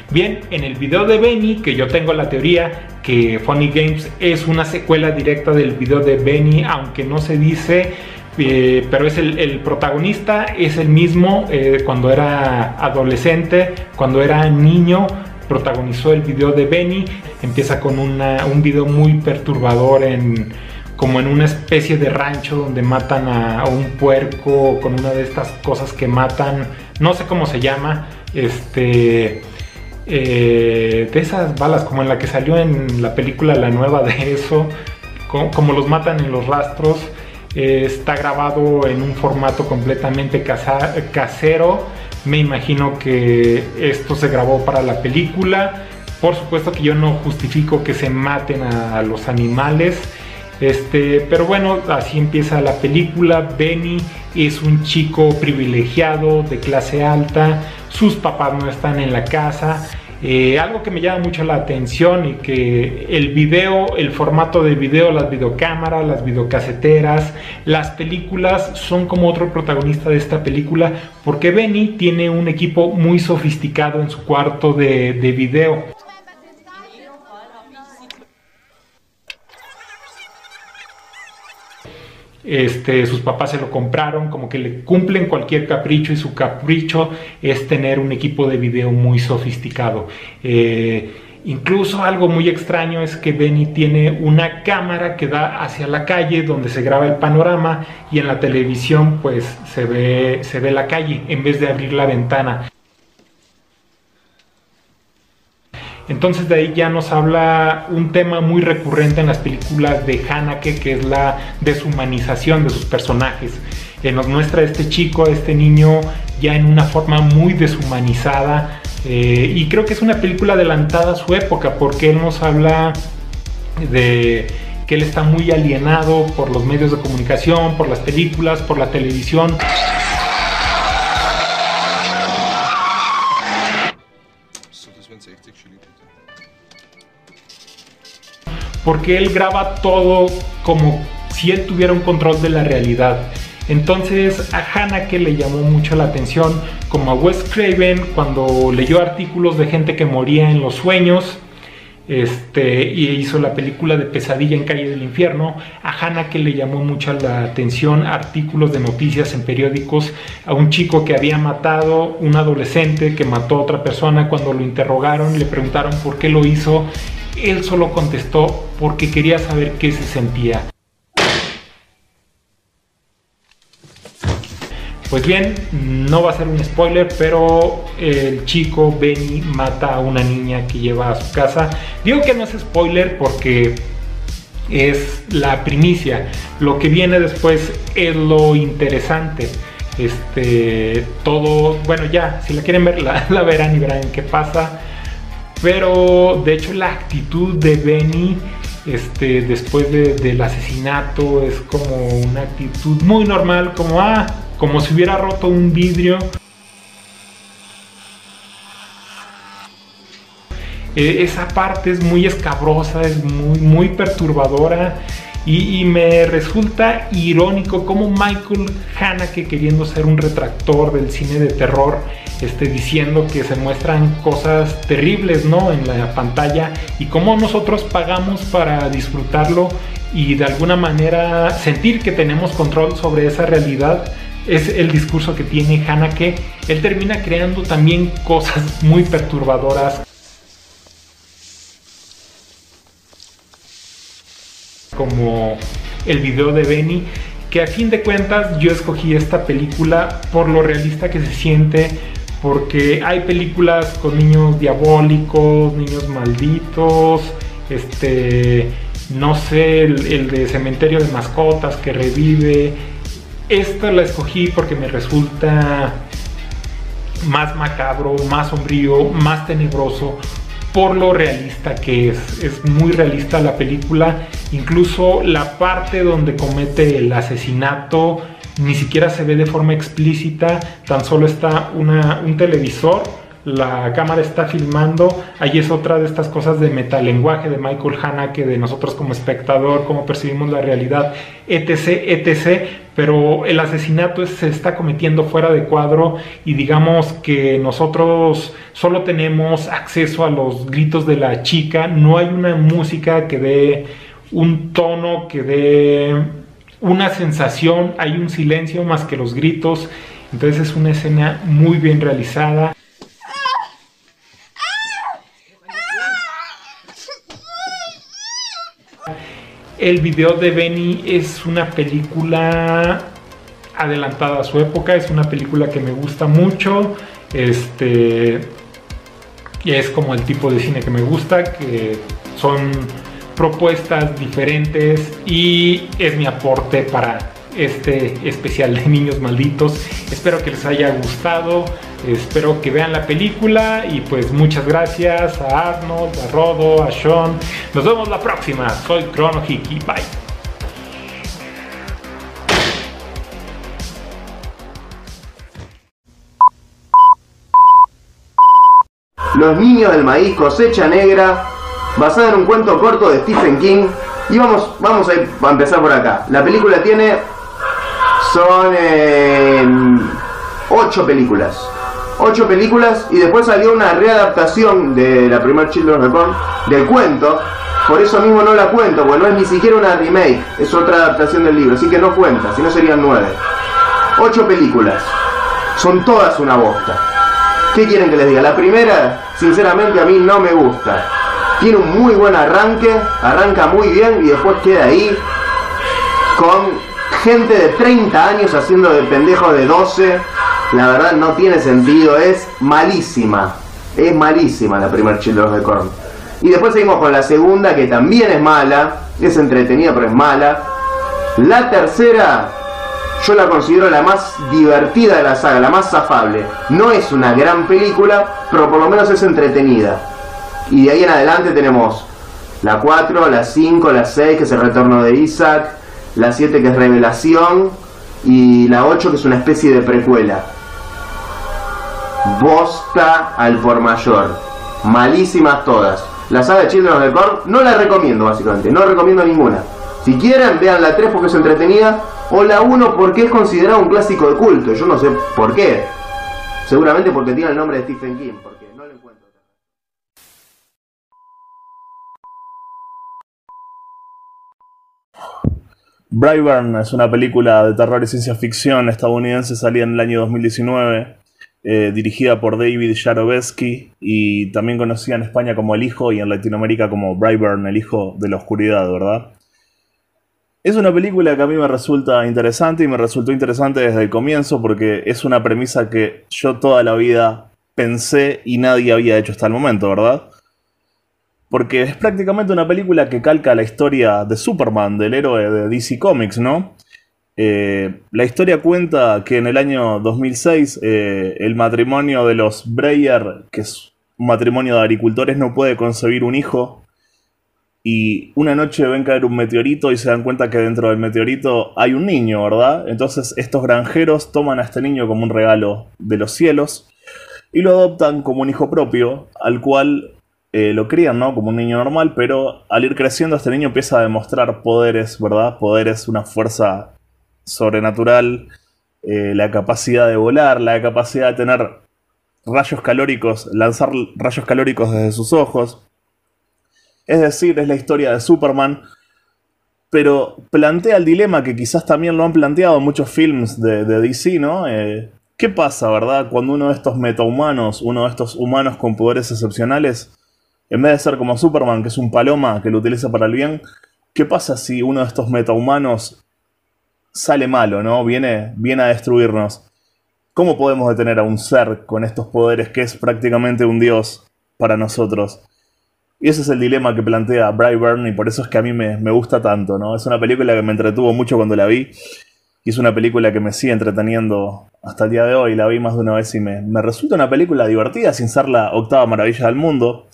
Bien, en el video de Benny, que yo tengo la teoría que Funny Games es una secuela directa del video de Benny, aunque no se dice, eh, pero es el, protagonista, es el mismo eh, cuando era adolescente, cuando era niño, protagonizó el video de Benny, empieza con un video muy perturbador en como en una especie de rancho donde matan a, un puerco con una de estas cosas que matan, no sé cómo se llama, este, eh, de esas balas como en la que salió en la película la nueva de eso, como, los matan en los rastros, eh, está grabado en un formato completamente casero, me imagino que esto se grabó para la película. Por supuesto que yo no justifico que se maten a los animales. Este, pero bueno, así empieza la película. Benny es un chico privilegiado de clase alta. Sus papás no están en la casa. Eh, algo que me llama mucho la atención y que el video, el formato de video, las videocámaras, las videocaseteras, las películas son como otro protagonista de esta película porque Benny tiene un equipo muy sofisticado en su cuarto de, de video. Este, sus papás se lo compraron, como que le cumplen cualquier capricho y su capricho es tener un equipo de video muy sofisticado. Eh, incluso algo muy extraño es que Benny tiene una cámara que da hacia la calle donde se graba el panorama y en la televisión pues se ve, se ve la calle en vez de abrir la ventana. Entonces de ahí ya nos habla un tema muy recurrente en las películas de Haneke, que es la deshumanización de sus personajes. Nos muestra a este chico, a este niño, ya en una forma muy deshumanizada. Eh, y creo que es una película adelantada a su época, porque él nos habla de que él está muy alienado por los medios de comunicación, por las películas, por la televisión. Porque él graba todo como si él tuviera un control de la realidad. Entonces a Haneke le llamó mucho la atención, como a Wes Craven cuando leyó artículos de gente que moría en los sueños. este, y hizo la película de Pesadilla en Calle del Infierno. A Hannah que le llamó mucho la atención artículos de noticias en periódicos a un chico que había matado, un adolescente que mató a otra persona. Cuando lo interrogaron, le preguntaron por qué lo hizo. Él solo contestó porque quería saber qué se sentía. Pues bien, no va a ser un spoiler, pero el chico Benny mata a una niña que lleva a su casa. Digo que no es spoiler porque es la primicia. Lo que viene después es lo interesante. Este, todo, bueno, ya, si la quieren ver, la, [laughs] verán y verán qué pasa. Pero de hecho, la actitud de Benny este, después del asesinato es como una actitud muy normal, como, ah, como si hubiera roto un vidrio. E, esa parte es muy escabrosa, es muy, muy perturbadora y, me resulta irónico como Michael Haneke queriendo ser un retractor del cine de terror, este, diciendo que se muestran cosas terribles ¿no? en la pantalla y cómo nosotros pagamos para disfrutarlo y de alguna manera sentir que tenemos control sobre esa realidad es el discurso que tiene que Él termina creando también cosas muy perturbadoras. Como el video de Benny, que a fin de cuentas yo escogí esta película por lo realista que se siente, porque hay películas con niños diabólicos, niños malditos, este, no sé, el de cementerio de mascotas que revive, esta la escogí porque me resulta más macabro, más sombrío, más tenebroso por lo realista que es. Es muy realista la película. Incluso la parte donde comete el asesinato ni siquiera se ve de forma explícita. Tan solo está un televisor la cámara está filmando, ahí es otra de estas cosas de metalenguaje de Michael Haneke, de nosotros como espectador, cómo percibimos la realidad, etc, etc, pero el asesinato se está cometiendo fuera de cuadro y digamos que nosotros solo tenemos acceso a los gritos de la chica, no hay una música que dé un tono, que dé una sensación, hay un silencio más que los gritos, entonces es una escena muy bien realizada. El video de Benny es una película adelantada a su época, es una película que me gusta mucho. Este es como el tipo de cine que me gusta, que son propuestas diferentes y es mi aporte para este especial de niños malditos. Espero que les haya gustado. Espero que vean la película y pues muchas gracias a Arnold, a Rodo, a Sean. Nos vemos la próxima. Soy Chrono Hiki. Bye. Los niños del maíz cosecha negra, basada en un cuento corto de Stephen King. Y vamos, vamos a, empezar por acá. La película tiene son eh, ocho películas. Ocho películas y después salió una readaptación de la primer Children of the del cuento. Por eso mismo no la cuento, porque no es ni siquiera una remake, es otra adaptación del libro, así que no cuenta, si no serían nueve. Ocho películas. Son todas una bosta. ¿Qué quieren que les diga? La primera, sinceramente, a mí no me gusta. Tiene un muy buen arranque, arranca muy bien y después queda ahí con gente de 30 años haciendo de pendejo de 12. La verdad no tiene sentido, es malísima. Es malísima la primer Children de Korn. Y después seguimos con la segunda que también es mala, es entretenida pero es mala. La tercera yo la considero la más divertida de la saga, la más afable. No es una gran película, pero por lo menos es entretenida. Y de ahí en adelante tenemos la 4, la 5, la 6, que es el retorno de Isaac, la 7 que es Revelación y la 8 que es una especie de precuela. Bosta al por mayor. Malísimas todas. La saga de Children of the Corn no la recomiendo básicamente, no recomiendo ninguna. Si quieren, vean la 3 porque es entretenida o la 1 porque es considerado un clásico de culto. Yo no sé por qué. Seguramente porque tiene el nombre de Stephen King. Brightburn es una película de terror y ciencia ficción estadounidense, salida en el año 2019, eh, dirigida por David Yarovesky y también conocida en España como El Hijo y en Latinoamérica como Brightburn, el Hijo de la Oscuridad, ¿verdad? Es una película que a mí me resulta interesante y me resultó interesante desde el comienzo porque es una premisa que yo toda la vida pensé y nadie había hecho hasta el momento, ¿verdad? Porque es prácticamente una película que calca la historia de Superman, del héroe de DC Comics, ¿no? Eh, la historia cuenta que en el año 2006 eh, el matrimonio de los Breyer, que es un matrimonio de agricultores, no puede concebir un hijo y una noche ven caer un meteorito y se dan cuenta que dentro del meteorito hay un niño, ¿verdad? Entonces estos granjeros toman a este niño como un regalo de los cielos y lo adoptan como un hijo propio, al cual eh, lo crían, ¿no? Como un niño normal, pero al ir creciendo este niño empieza a demostrar poderes, ¿verdad? Poderes, una fuerza sobrenatural, eh, la capacidad de volar, la capacidad de tener rayos calóricos, lanzar rayos calóricos desde sus ojos. Es decir, es la historia de Superman, pero plantea el dilema que quizás también lo han planteado muchos films de, DC, ¿no? Eh, ¿Qué pasa, verdad, cuando uno de estos metahumanos, uno de estos humanos con poderes excepcionales, en vez de ser como Superman, que es un paloma que lo utiliza para el bien, ¿qué pasa si uno de estos metahumanos sale malo, ¿no? Viene, viene a destruirnos. ¿Cómo podemos detener a un ser con estos poderes que es prácticamente un dios para nosotros? Y ese es el dilema que plantea Brightburn y por eso es que a mí me, gusta tanto, ¿no? Es una película que me entretuvo mucho cuando la vi y es una película que me sigue entreteniendo hasta el día de hoy. La vi más de una vez y me, me resulta una película divertida sin ser la octava maravilla del mundo.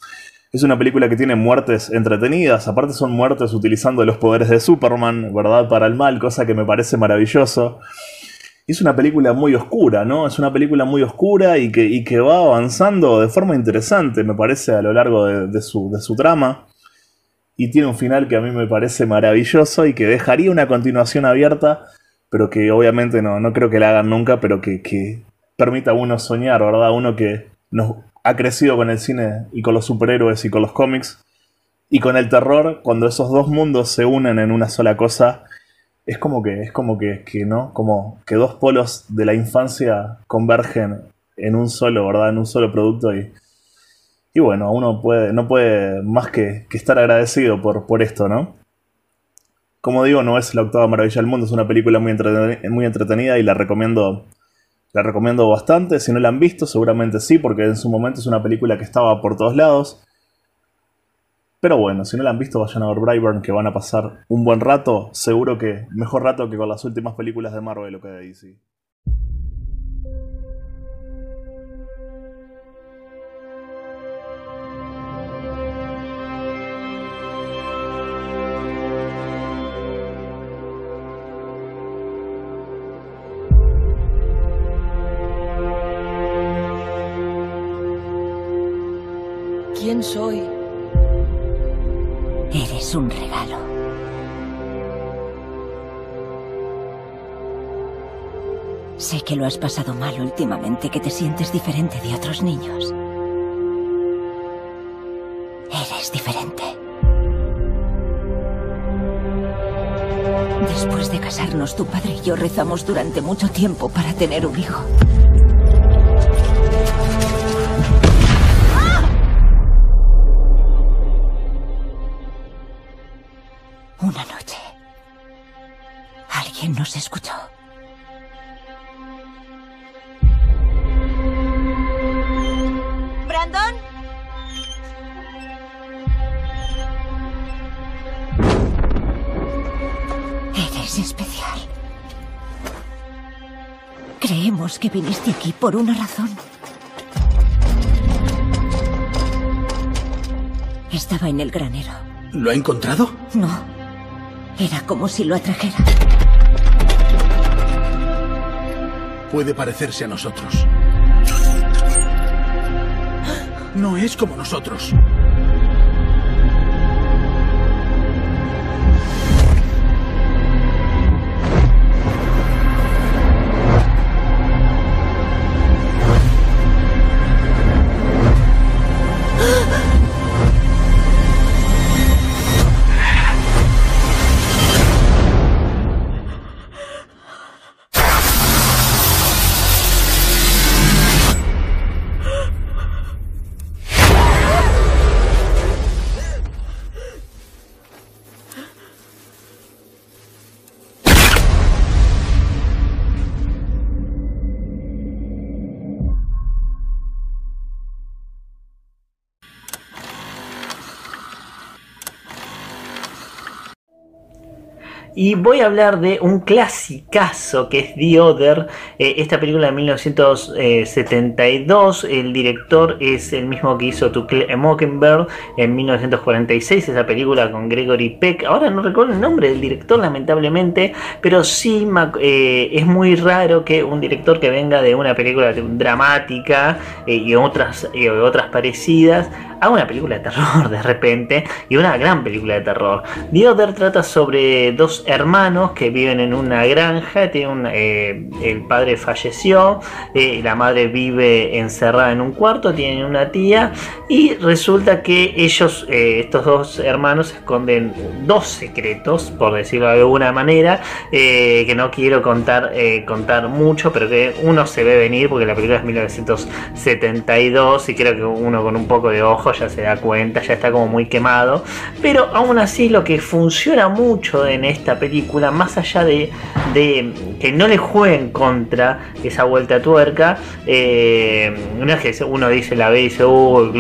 Es una película que tiene muertes entretenidas, aparte son muertes utilizando los poderes de Superman, ¿verdad? Para el mal, cosa que me parece maravilloso es una película muy oscura, ¿no? Es una película muy oscura y que, que va avanzando de forma interesante, me parece, a lo largo de, su, trama. Y tiene un final que a mí me parece maravilloso y que dejaría una continuación abierta, pero que obviamente no, no creo que la hagan nunca, pero que, que permita a uno soñar, ¿verdad? Uno que nos ha crecido con el cine y con los superhéroes y con los cómics y con el terror, cuando esos dos mundos se unen en una sola cosa, es como que, es como que, que, ¿no? Como que dos polos de la infancia convergen en un solo, ¿verdad? En un solo producto y, y bueno, uno puede, no puede más que, estar agradecido por, por esto, ¿no? Como digo, no es la octava maravilla del mundo, es una película muy, muy entretenida y la recomiendo, la recomiendo bastante. Si no la han visto, seguramente sí, porque en su momento es una película que estaba por todos lados. Pero bueno, si no la han visto, vayan a ver Brightburn, que van a pasar un buen rato. Seguro que mejor rato que con las últimas películas de Marvel o que de. ¿Quién soy? Eres un regalo. Sé que lo has pasado mal últimamente, que te sientes diferente de otros niños. Eres diferente. Después de casarnos, tu padre y yo rezamos durante mucho tiempo para tener un hijo. Alguien nos escuchó. ¿Brandon? Eres especial. Creemos que viniste aquí por una razón. Estaba en el granero. ¿Lo ha encontrado? No. Era como si lo atrajera. Puede parecerse a nosotros. No es como nosotros. Y voy a hablar de un clasicazo que es The Other, eh, esta película de 1972. El director es el mismo que hizo To Kill en 1946, esa película con Gregory Peck. Ahora no recuerdo el nombre del director, lamentablemente, pero sí eh, es muy raro que un director que venga de una película dramática eh, y otras, otras parecidas haga una película de terror [laughs] de repente y una gran película de terror. The Other trata sobre dos hermanos que viven en una granja, tiene un, eh, el padre falleció, eh, la madre vive encerrada en un cuarto, tienen una tía y resulta que ellos, eh, estos dos hermanos, esconden dos secretos, por decirlo de alguna manera, que no quiero contar, contar mucho, pero que uno se ve venir porque la película es 1972 y creo que uno con un poco de ojo ya se da cuenta, ya está como muy quemado. Pero aún así lo que funciona mucho en esta película, más allá de, que no le jueguen contra esa vuelta a tuerca, eh, no es que uno dice la ve dice, uy,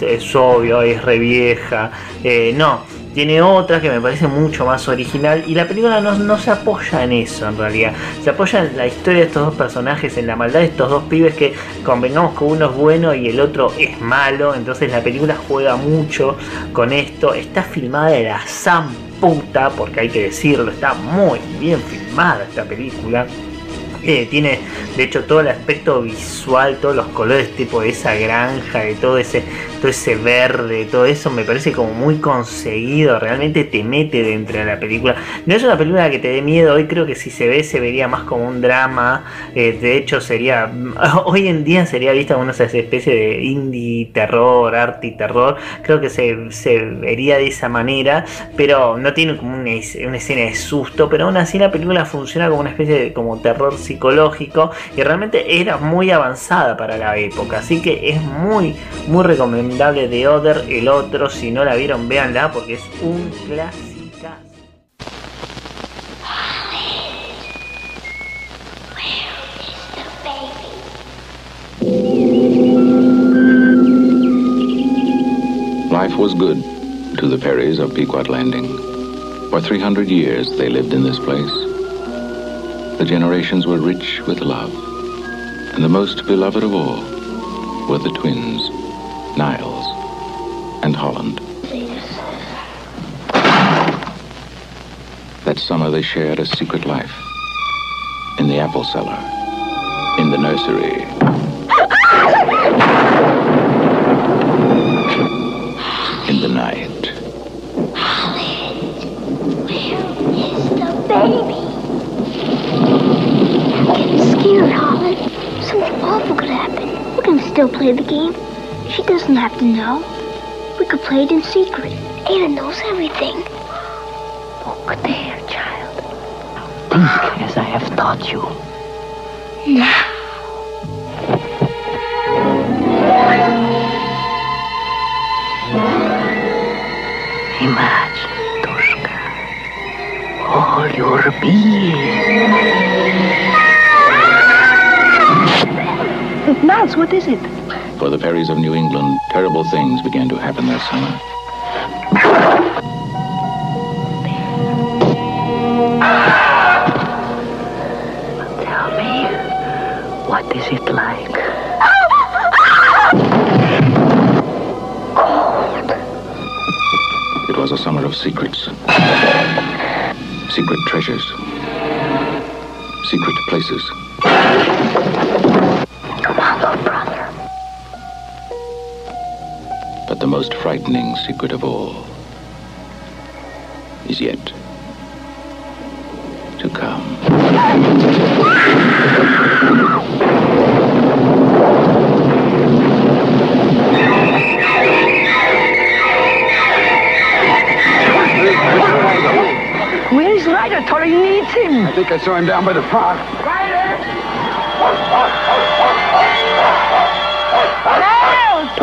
es obvio, es re vieja. Eh, no, tiene otra que me parece mucho más original y la película no, no se apoya en eso en realidad. Se apoya en la historia de estos dos personajes, en la maldad de estos dos pibes que convengamos que uno es bueno y el otro es malo. Entonces la película juega mucho con esto. Está filmada de la san puta, porque hay que decirlo, está muy bien filmada esta película. Eh, tiene de hecho todo el aspecto visual, todos los colores tipo de esa granja, de todo ese, todo ese verde, todo eso me parece como muy conseguido, realmente te mete dentro de la película. No es una película que te dé miedo, hoy creo que si se ve se vería más como un drama, eh, de hecho sería, [laughs] hoy en día sería vista como una especie de indie terror, arty terror, creo que se, vería de esa manera, pero no tiene como una, una escena de susto, pero aún así la película funciona como una especie de como terror psicológico y realmente era muy avanzada para la época, así que es muy muy recomendable The Other, el otro, si no la vieron véanla porque es un. Life was good to the Perrys of Pequot Landing. For 300 years they lived in this place. The generations were rich with love. And the most beloved of all were the twins, Niles and Holland. That summer they shared a secret life. In the apple cellar, in the nursery, in the night. Holland, where is the baby. I'm getting scared, Holland. Something awful could happen. We can still play the game. She doesn't have to know. We could play it in secret. Ada knows everything. Look there, child. Think [sighs] as I have taught you. Now. [sighs] Imagine, Tushka. All your being. Mouse, what is it? For the Perrys of New England, terrible things began to happen that summer. Tell me, what is it like? Cold. It was a summer of secrets. Secret treasures. Secret places. Most frightening secret of all is yet to come. Where is Ryder? Tori needs him. I think I saw him down by the park.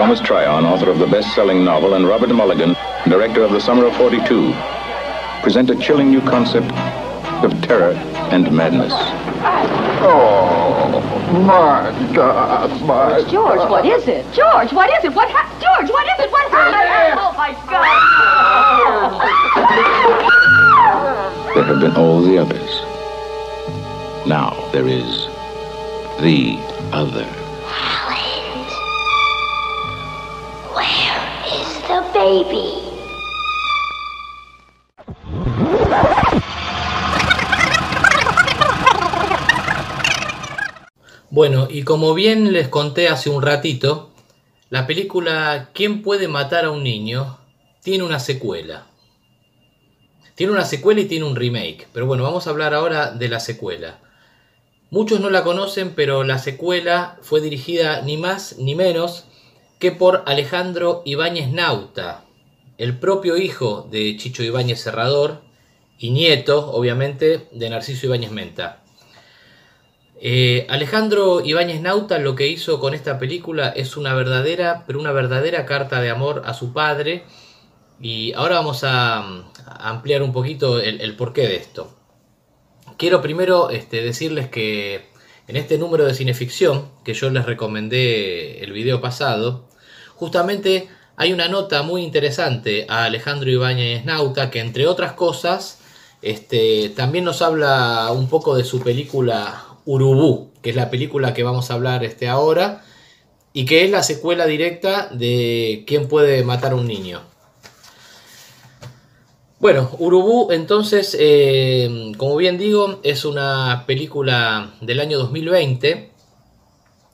Thomas Tryon, author of the best-selling novel, and Robert Mulligan, director of The Summer of 42, present a chilling new concept of terror and madness. Oh, my God, my George, God. what is it? George, what is it? What happened? George, what is it? What happened? Oh, my God. There have been all the others. Now there is the other. Bueno, y como bien les conté hace un ratito, la película ¿Quién puede matar a un niño? tiene una secuela. Tiene una secuela y tiene un remake. Pero bueno, vamos a hablar ahora de la secuela. Muchos no la conocen, pero la secuela fue dirigida ni más ni menos que por Alejandro Ibáñez Nauta, el propio hijo de Chicho Ibáñez Serrador y nieto, obviamente, de Narciso Ibáñez Menta. Eh, Alejandro Ibáñez Nauta lo que hizo con esta película es una verdadera, pero una verdadera carta de amor a su padre. Y ahora vamos a, a ampliar un poquito el, el porqué de esto. Quiero primero este, decirles que en este número de cineficción, que yo les recomendé el video pasado, justamente hay una nota muy interesante a Alejandro Ibáñez Nauta que entre otras cosas este, también nos habla un poco de su película Urubú, que es la película que vamos a hablar este, ahora y que es la secuela directa de ¿Quién puede matar a un niño? Bueno, Urubú entonces, eh, como bien digo, es una película del año 2020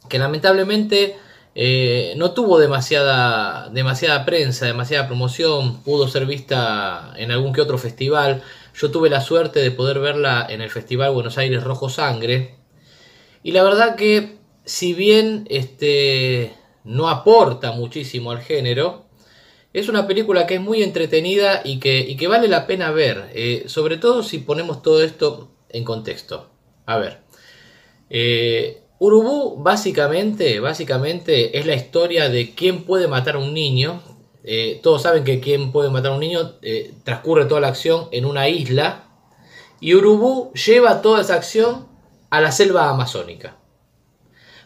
que lamentablemente eh, no tuvo demasiada, demasiada prensa, demasiada promoción, pudo ser vista en algún que otro festival. Yo tuve la suerte de poder verla en el Festival Buenos Aires Rojo Sangre. Y la verdad que si bien este, no aporta muchísimo al género, es una película que es muy entretenida y que, y que vale la pena ver, eh, sobre todo si ponemos todo esto en contexto. A ver, eh, Urubú básicamente, básicamente es la historia de quién puede matar a un niño. Eh, todos saben que quién puede matar a un niño eh, transcurre toda la acción en una isla y Urubú lleva toda esa acción a la selva amazónica.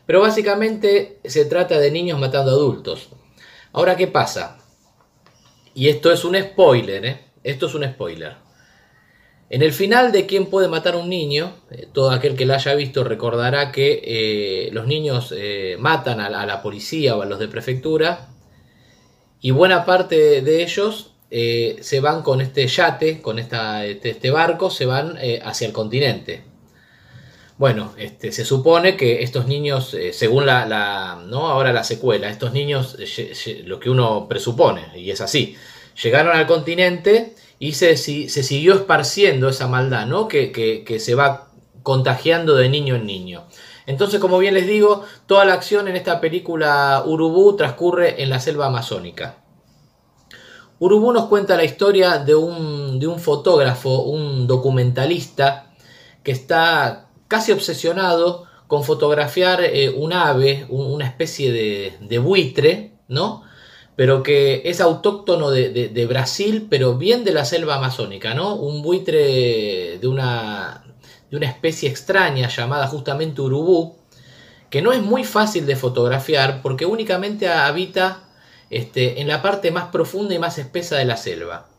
Pero básicamente se trata de niños matando adultos. Ahora, ¿qué pasa? Y esto es un spoiler, ¿eh? Esto es un spoiler. En el final de ¿Quién puede matar a un niño? Eh, todo aquel que la haya visto recordará que eh, los niños eh, matan a la, policía o a los de prefectura y buena parte de ellos se van con este yate, con este, este, barco, se van hacia el continente. Bueno, este, se supone que estos niños, según la, ¿no? ahora la secuela, estos niños, lo que uno presupone, y es así, llegaron al continente y se, se, siguió esparciendo esa maldad, ¿no? Que, que, se va contagiando de niño en niño. Entonces, como bien les digo, toda la acción en esta película Urubú transcurre en la selva amazónica. Urubú nos cuenta la historia de un, de un fotógrafo, un documentalista, que está casi obsesionado con fotografiar eh, un ave, un, una especie de buitre, ¿no? Pero que es autóctono de, Brasil, pero bien de la selva amazónica, ¿no? Un buitre de una, de una especie extraña llamada justamente urubú, que no es muy fácil de fotografiar porque únicamente habita este, en la parte más profunda y más espesa de la selva.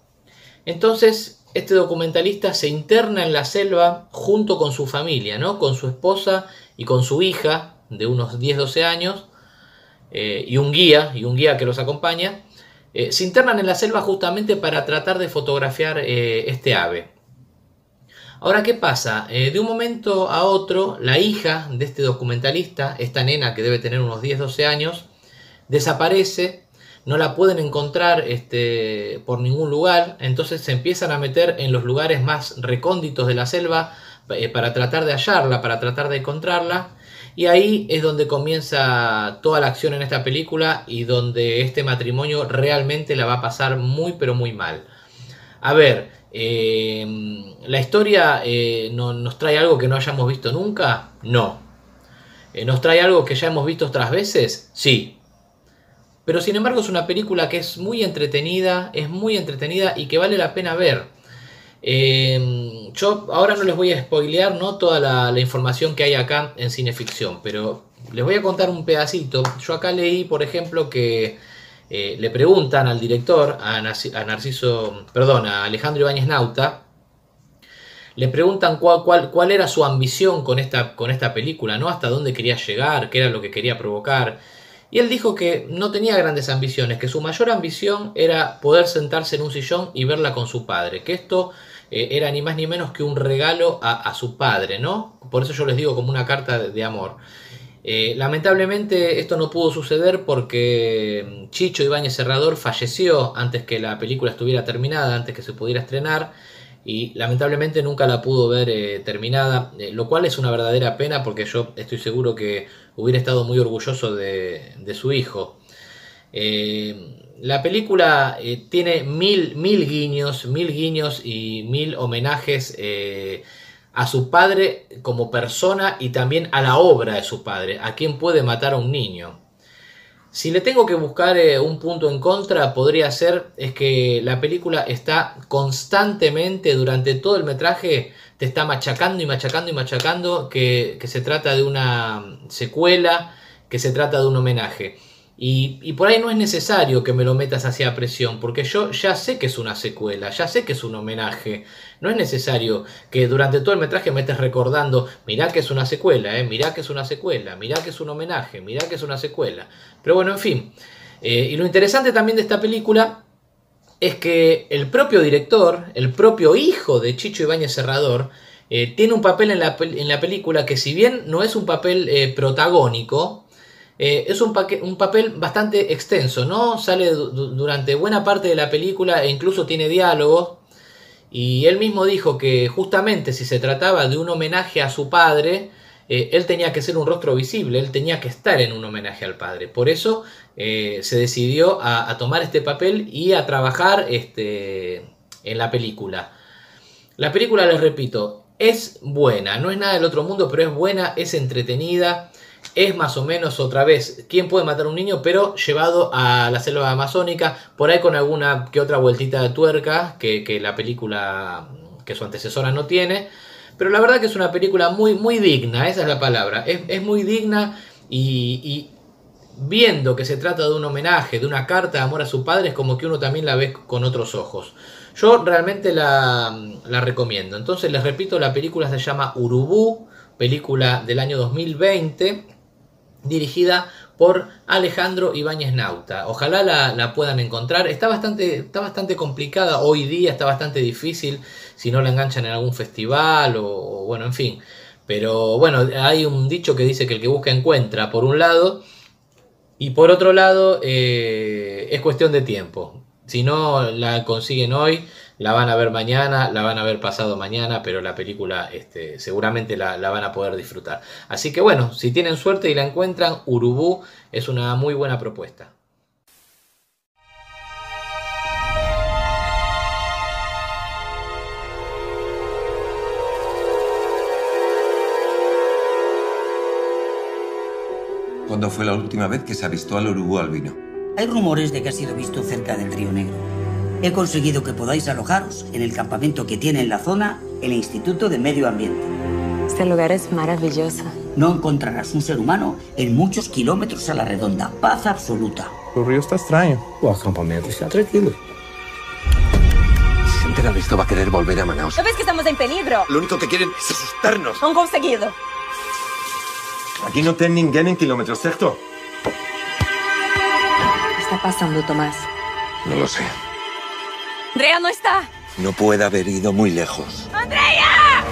Entonces, este documentalista se interna en la selva junto con su familia, ¿no? Con su esposa y con su hija de unos 10-12 años, eh, y un guía, y un guía que los acompaña, eh, se internan en la selva justamente para tratar de fotografiar eh, este ave. Ahora, ¿qué pasa? de un momento a otro, la hija de este documentalista, esta nena que debe tener unos 10-12 años, desaparece, no la pueden encontrar este, por ningún lugar, entonces se empiezan a meter en los lugares más recónditos de la selva para tratar de hallarla, para tratar de encontrarla, y ahí es donde comienza toda la acción en esta película y donde este matrimonio realmente la va a pasar muy pero muy mal. A ver, eh, ¿la historia eh, no, nos trae algo que no hayamos visto nunca? No. Eh, ¿Nos trae algo que ya hemos visto otras veces? Sí. Pero sin embargo es una película que es muy entretenida, es muy entretenida y que vale la pena ver. Eh, yo ahora no les voy a spoilear ¿no? toda la, información que hay acá en Cineficción, pero les voy a contar un pedacito. Yo acá leí, por ejemplo, que eh, le preguntan al director, a, Narciso, perdón, a Alejandro Ibáñez Nauta, le preguntan cuál, cuál, cuál era su ambición con esta, con esta película, ¿no? Hasta dónde quería llegar, qué era lo que quería provocar. Y él dijo que no tenía grandes ambiciones, que su mayor ambición era poder sentarse en un sillón y verla con su padre, que esto eh, era ni más ni menos que un regalo a, su padre, ¿no? Por eso yo les digo como una carta de, amor. Eh, lamentablemente esto no pudo suceder porque Chicho Ibáñez Serrador falleció antes que la película estuviera terminada, antes que se pudiera estrenar y lamentablemente nunca la pudo ver eh, terminada, eh, lo cual es una verdadera pena porque yo estoy seguro que hubiera estado muy orgulloso de, de su hijo. La película tiene mil, mil guiños, mil guiños y mil homenajes a su padre como persona y también a la obra de su padre, a quien puede matar a un niño. Si le tengo que buscar eh, un punto en contra, podría ser es que la película está constantemente durante todo el metraje, te está machacando y machacando y machacando que se trata de una secuela, que se trata de un homenaje. Y, por ahí no es necesario que me lo metas hacia presión, porque yo ya sé que es una secuela, ya sé que es un homenaje. No es necesario que durante todo el metraje me estés recordando, mirá que es una secuela, eh, mirá que es una secuela, mirá que es un homenaje, mirá que es una secuela. Pero bueno, en fin. Eh, y lo interesante también de esta película es que el propio director, el propio hijo de Chicho Ibáñez Serrador, eh, tiene un papel en la, en la, película que si bien no es un papel protagónico, eh, es un, un, papel bastante extenso, ¿no? Sale durante buena parte de la película e incluso tiene diálogos. Y él mismo dijo que justamente si se trataba de un homenaje a su padre, eh, él tenía que ser un rostro visible, él tenía que estar en un homenaje al padre. Por eso eh, se decidió a, a, tomar este papel y a trabajar este, en la película. La película, les repito, es buena, no es nada del otro mundo, pero es buena, es entretenida es más o menos otra vez quién puede matar a un niño, pero llevado a la selva amazónica, por ahí con alguna que otra vueltita de tuerca que, que la película que su antecesora no tiene. Pero la verdad que es una película muy, muy digna, esa es la palabra. Es, es muy digna y, viendo que se trata de un homenaje, de una carta de amor a su padre, es como que uno también la ve con otros ojos. Yo realmente la, la recomiendo. Entonces les repito, la película se llama Urubú, película del año 2020 dirigida por Alejandro Ibáñez Nauta. Ojalá la, puedan encontrar. Está bastante, está bastante complicada hoy día, está bastante difícil si no la enganchan en algún festival o, o, bueno, en fin. Pero bueno, hay un dicho que dice que el que busca encuentra, por un lado, y por otro lado eh, es cuestión de tiempo. Si no la consiguen hoy, la van a ver mañana, la van a ver pasado mañana, pero la película este, seguramente la, la, van a poder disfrutar. Así que bueno, si tienen suerte y la encuentran, Urubú es una muy buena propuesta. ¿Cuándo fue la última vez que se avistó al Urubú albino? Hay rumores de que ha sido visto cerca del río Negro. He conseguido que podáis alojaros en el campamento que tiene en la zona el Instituto de Medio Ambiente. Este lugar es maravilloso. No encontrarás un ser humano en muchos kilómetros a la redonda. Paz absoluta. El río está extraño. O acampamento está tranquilo. Si se entera de esto va a querer volver a Manaus. ¿No ves que estamos en peligro? Lo único que quieren es asustarnos. Han conseguido. Aquí no ten ninguén en kilómetros, ¿cierto? ¿Qué está pasando, Tomás? No lo sé. Andrea no está. No puede haber ido muy lejos. ¡Andrea!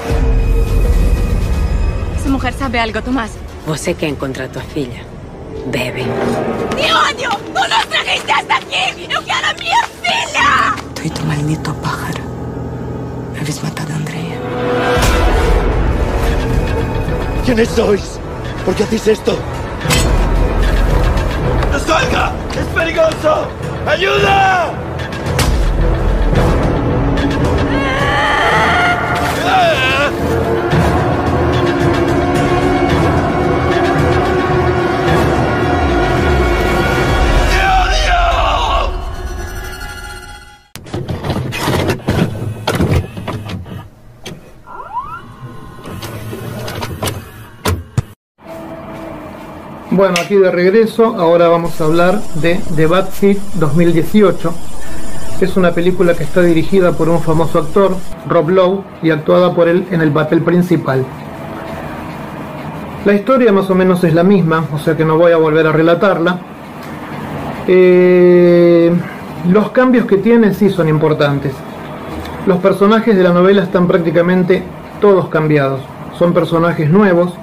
Esa mujer sabe algo, Tomás. Você quer encontrar tua filha? Bebe. ¡Mi odio! ¡Tú nos trajiste hasta aquí! ¡Yo quiero a mi filha! Tú y tu maldito pájaro habéis matado a Andrea. ¿Quiénes sois? ¿Por qué hacéis esto? ¡No salga! ¡Es peligroso! ¡Ayuda! Bueno, aquí de regreso, ahora vamos a hablar de The Bad Seed 2018. Es una película que está dirigida por un famoso actor, Rob Lowe, y actuada por él en el papel principal. La historia más o menos es la misma, o sea que no voy a volver a relatarla. Eh, los cambios que tiene sí son importantes. Los personajes de la novela están prácticamente todos cambiados. Son personajes nuevos.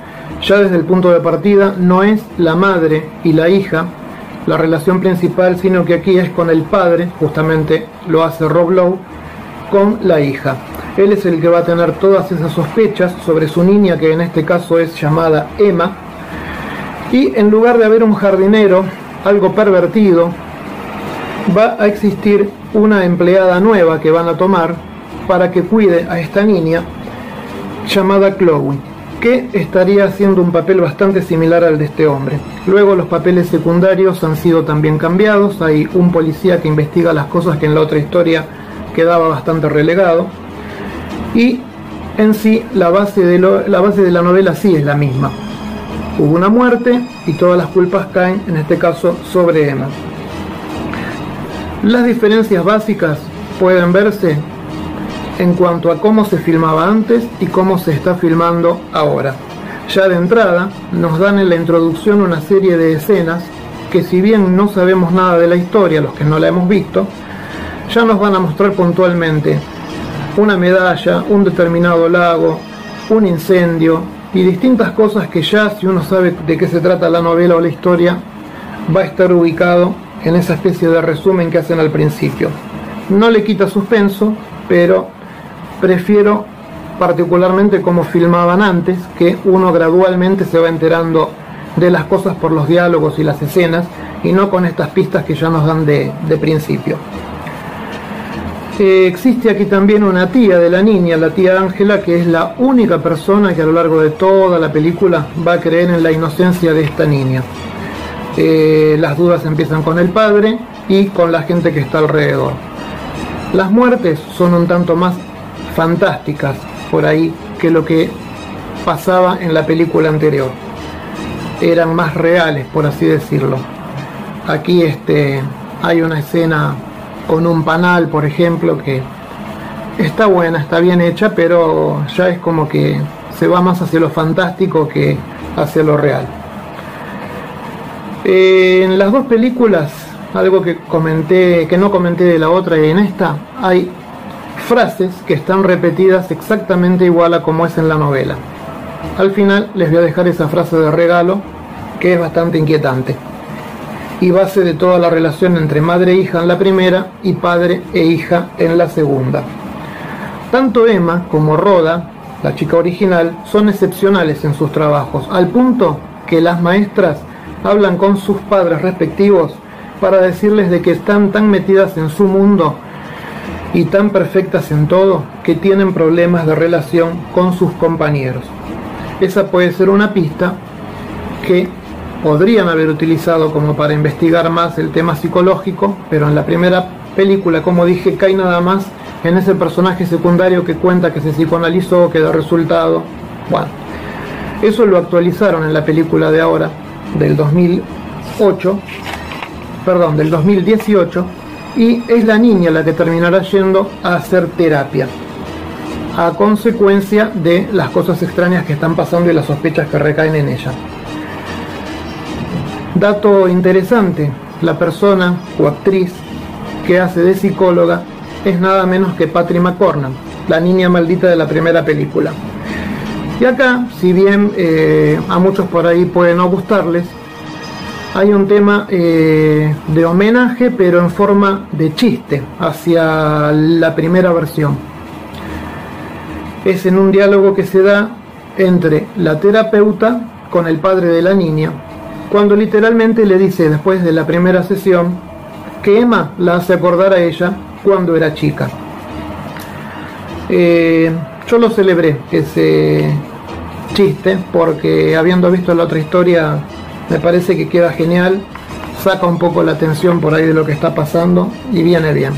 Ya desde el punto de partida no es la madre y la hija la relación principal, sino que aquí es con el padre, justamente lo hace Rob Lowe, con la hija. Él es el que va a tener todas esas sospechas sobre su niña, que en este caso es llamada Emma. Y en lugar de haber un jardinero, algo pervertido, va a existir una empleada nueva que van a tomar para que cuide a esta niña llamada Chloe, que estaría haciendo un papel bastante similar al de este hombre. Luego los papeles secundarios han sido también cambiados, hay un policía que investiga las cosas que en la otra historia quedaba bastante relegado, y en sí la base de, la, base de la novela sí es la misma. Hubo una muerte y todas las culpas caen, en este caso, sobre Emma. Las diferencias básicas pueden verse en cuanto a cómo se filmaba antes y cómo se está filmando ahora. Ya de entrada nos dan en la introducción una serie de escenas que si bien no sabemos nada de la historia, los que no la hemos visto, ya nos van a mostrar puntualmente una medalla, un determinado lago, un incendio y distintas cosas que ya si uno sabe de qué se trata la novela o la historia, va a estar ubicado en esa especie de resumen que hacen al principio. No le quita suspenso, pero prefiero particularmente como filmaban antes, que uno gradualmente se va enterando de las cosas por los diálogos y las escenas, y no con estas pistas que ya nos dan de, principio. Eh, existe aquí también una tía de la niña, la tía Ángela, que es la única persona que a lo largo de toda la película va a creer en la inocencia de esta niña. Eh, las dudas empiezan con el padre y con la gente que está alrededor. Las muertes son un tanto más fantásticas por ahí que lo que pasaba en la película anterior. Eran más reales, por así decirlo. Aquí este, hay una escena con un panal, por ejemplo, que está buena, está bien hecha, pero ya es como que se va más hacia lo fantástico que hacia lo real. Eh, en las dos películas, algo que comenté, que no comenté de la otra y en esta, hay frases que están repetidas exactamente igual a como es en la novela. Al final les voy a dejar esa frase de regalo que es bastante inquietante y base de toda la relación entre madre e hija en la primera y padre e hija en la segunda. Tanto Emma como Roda, la chica original, son excepcionales en sus trabajos, al punto que las maestras hablan con sus padres respectivos para decirles de que están tan metidas en su mundo y tan perfectas en todo que tienen problemas de relación con sus compañeros. Esa puede ser una pista que podrían haber utilizado como para investigar más el tema psicológico, pero en la primera película, como dije, cae nada más en ese personaje secundario que cuenta que se psicoanalizó, que da resultado. Bueno, eso lo actualizaron en la película de ahora, del 2008, perdón, del 2018, y es la niña la que terminará yendo a hacer terapia a consecuencia de las cosas extrañas que están pasando y las sospechas que recaen en ella. Dato interesante, la persona o actriz que hace de psicóloga es nada menos que Patrick McCornan, la niña maldita de la primera película. Y acá, si bien eh, a muchos por ahí puede no gustarles, hay un tema eh, de homenaje, pero en forma de chiste hacia la primera versión. Es en un diálogo que se da entre la terapeuta con el padre de la niña, cuando literalmente le dice después de la primera sesión que Emma la hace acordar a ella cuando era chica. Eh, yo lo celebré, ese chiste, porque habiendo visto la otra historia me parece que queda genial, saca un poco la atención por ahí de lo que está pasando y viene bien.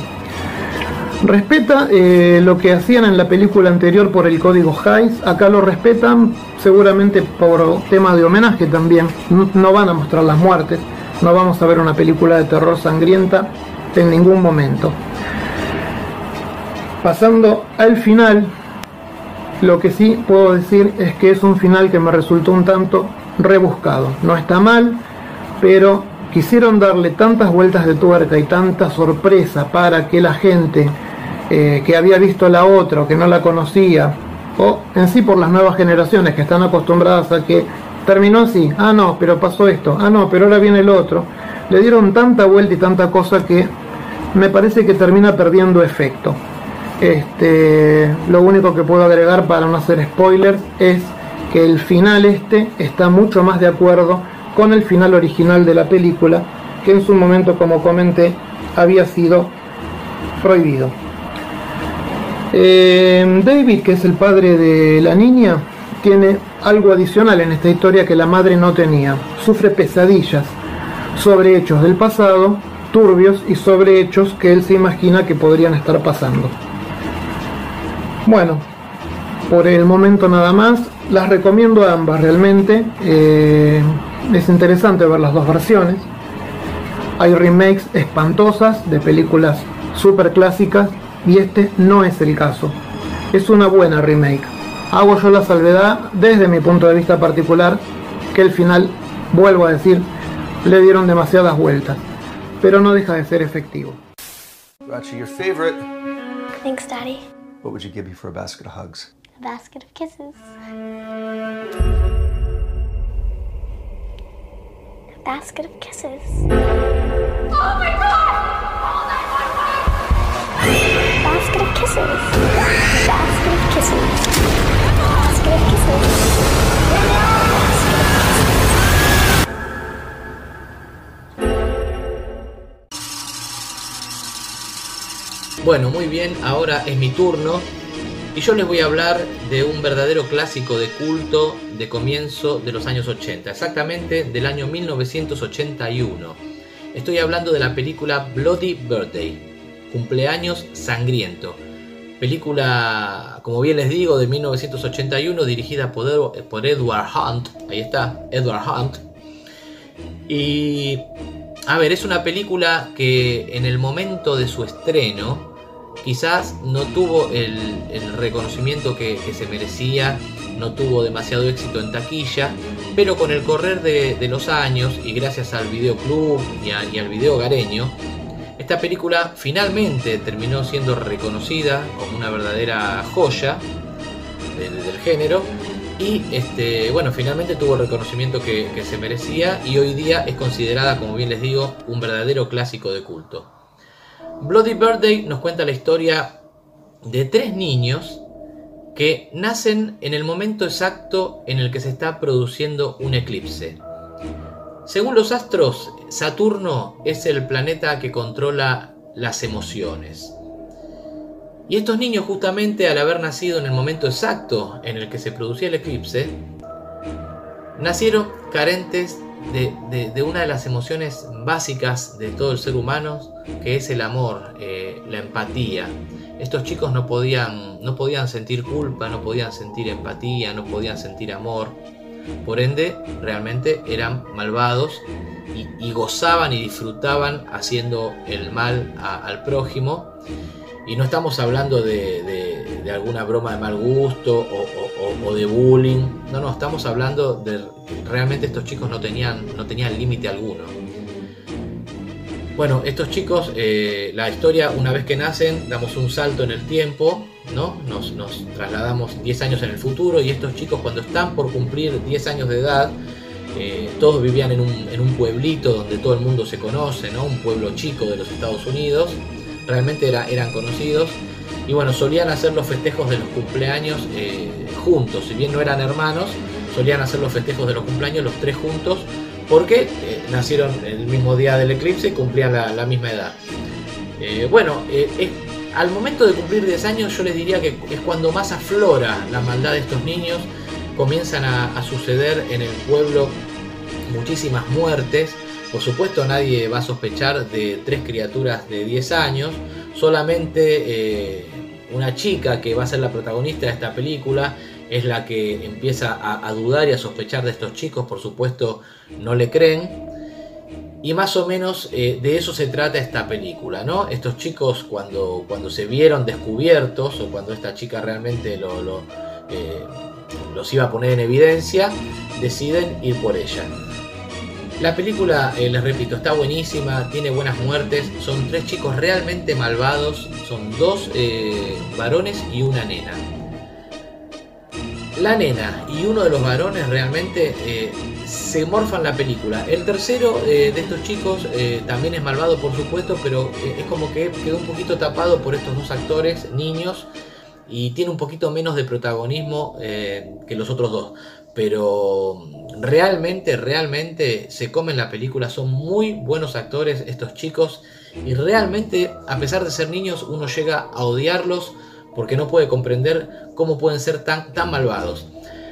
Respeta eh, lo que hacían en la película anterior por el código Hayes, acá lo respetan seguramente por tema de homenaje también, no van a mostrar las muertes, no vamos a ver una película de terror sangrienta en ningún momento. Pasando al final, lo que sí puedo decir es que es un final que me resultó un tanto rebuscado. No está mal, pero quisieron darle tantas vueltas de tuerca y tanta sorpresa para que la gente eh, que había visto la otra o que no la conocía, o en sí por las nuevas generaciones que están acostumbradas a que terminó así, ah no, pero pasó esto, ah no, pero ahora viene el otro, le dieron tanta vuelta y tanta cosa que me parece que termina perdiendo efecto. Este, lo único que puedo agregar para no hacer spoilers es que el final este está mucho más de acuerdo con el final original de la película, que en su momento, como comenté, había sido prohibido. Eh, David, que es el padre de la niña, tiene algo adicional en esta historia que la madre no tenía. Sufre pesadillas sobre hechos del pasado, turbios y sobre hechos que él se imagina que podrían estar pasando. Bueno, por el momento nada más. Las recomiendo ambas realmente. Eh, es interesante ver las dos versiones. Hay remakes espantosas de películas super clásicas y este no es el caso. Es una buena remake. Hago yo la salvedad desde mi punto de vista particular que el final, vuelvo a decir, le dieron demasiadas vueltas, pero no deja de ser efectivo. Rachi, your favorite. Thanks, Daddy. What would you give me for a basket of hugs? A basket of kisses. A basket of kisses. Oh my god! Basket of kisses. Basket of kisses. Basket of kisses. Bueno, muy bien, ahora es mi turno y yo les voy a hablar de un verdadero clásico de culto de comienzo de los años 80, exactamente del año 1981. Estoy hablando de la película Bloody Birthday, cumpleaños sangriento. Película, como bien les digo, de 1981, dirigida por, Edward Hunt. Ahí está, Edward Hunt. Y, a ver, es una película que en el momento de su estreno, quizás no tuvo el, reconocimiento que, se merecía, no tuvo demasiado éxito en taquilla, pero con el correr de, los años y gracias al videoclub y, y al video hogareño, esta película finalmente terminó siendo reconocida como una verdadera joya del, género y este, bueno, finalmente tuvo el reconocimiento que se merecía y hoy día es considerada, como bien les digo, un verdadero clásico de culto. Bloody Birthday nos cuenta la historia de tres niños que nacen en el momento exacto en el que se está produciendo un eclipse. Según los astros, Saturno es el planeta que controla las emociones. Y estos niños justamente al haber nacido en el momento exacto en el que se producía el eclipse, nacieron carentes de, de, una de las emociones básicas de todo el ser humano, que es el amor, eh, la empatía. Estos chicos no podían, no podían sentir culpa, no podían sentir empatía, no podían sentir amor. Por ende, realmente eran malvados y, gozaban y disfrutaban haciendo el mal al prójimo. Y no estamos hablando de, alguna broma de mal gusto o, o, o, de bullying. No, no, estamos hablando de realmente estos chicos no tenían, no tenían límite alguno. Bueno, estos chicos, eh, la historia, una vez que nacen, damos un salto en el tiempo, ¿no? Nos, trasladamos 10 años en el futuro y estos chicos cuando están por cumplir 10 años de edad, eh, todos vivían en un, en un, pueblito donde todo el mundo se conoce, ¿no? Un pueblo chico de los Estados Unidos, realmente era, eran conocidos. Y bueno, solían hacer los festejos de los cumpleaños eh, juntos, si bien no eran hermanos, solían hacer los festejos de los cumpleaños los tres juntos porque eh, nacieron el mismo día del eclipse y cumplían la, misma edad. Eh, bueno, eh, al momento de cumplir 10 años yo les diría que es cuando más aflora la maldad de estos niños, comienzan a, a suceder en el pueblo muchísimas muertes, por supuesto nadie va a sospechar de tres criaturas de 10 años, solamente una chica que va a ser la protagonista de esta película es la que empieza a, dudar y a sospechar de estos chicos, por supuesto no le creen. Y más o menos eh, de eso se trata esta película, ¿no? Estos chicos cuando, cuando se vieron descubiertos o cuando esta chica realmente eh, los iba a poner en evidencia, deciden ir por ella. La película, eh, les repito, está buenísima, tiene buenas muertes, son tres chicos realmente malvados, son dos varones y una nena. La nena y uno de los varones realmente eh, se morfan la película. El tercero eh, de estos chicos eh, también es malvado, por supuesto, pero es como que quedó un poquito tapado por estos dos actores, niños, y tiene un poquito menos de protagonismo que los otros dos. Pero realmente, realmente se comen la película, son muy buenos actores estos chicos y realmente, a pesar de ser niños, uno llega a odiarlos porque no puede comprender cómo pueden ser tan, tan malvados.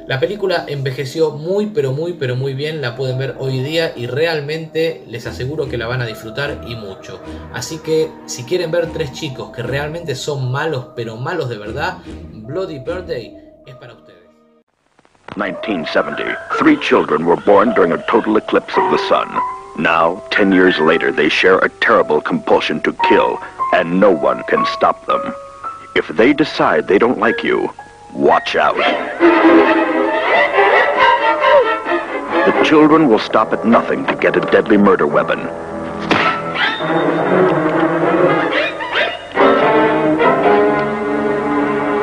La película envejeció muy, pero muy, pero muy bien, la pueden ver hoy día y realmente les aseguro que la van a disfrutar y mucho. Así que si quieren ver tres chicos que realmente son malos, pero malos de verdad, Bloody Birthday es para ustedes. 1970. Three children were born during a total eclipse of the sun. Now, ten years later, they share a terrible compulsion to kill, and no one can stop them. If they decide they don't like you, watch out. The children will stop at nothing to get a deadly murder weapon.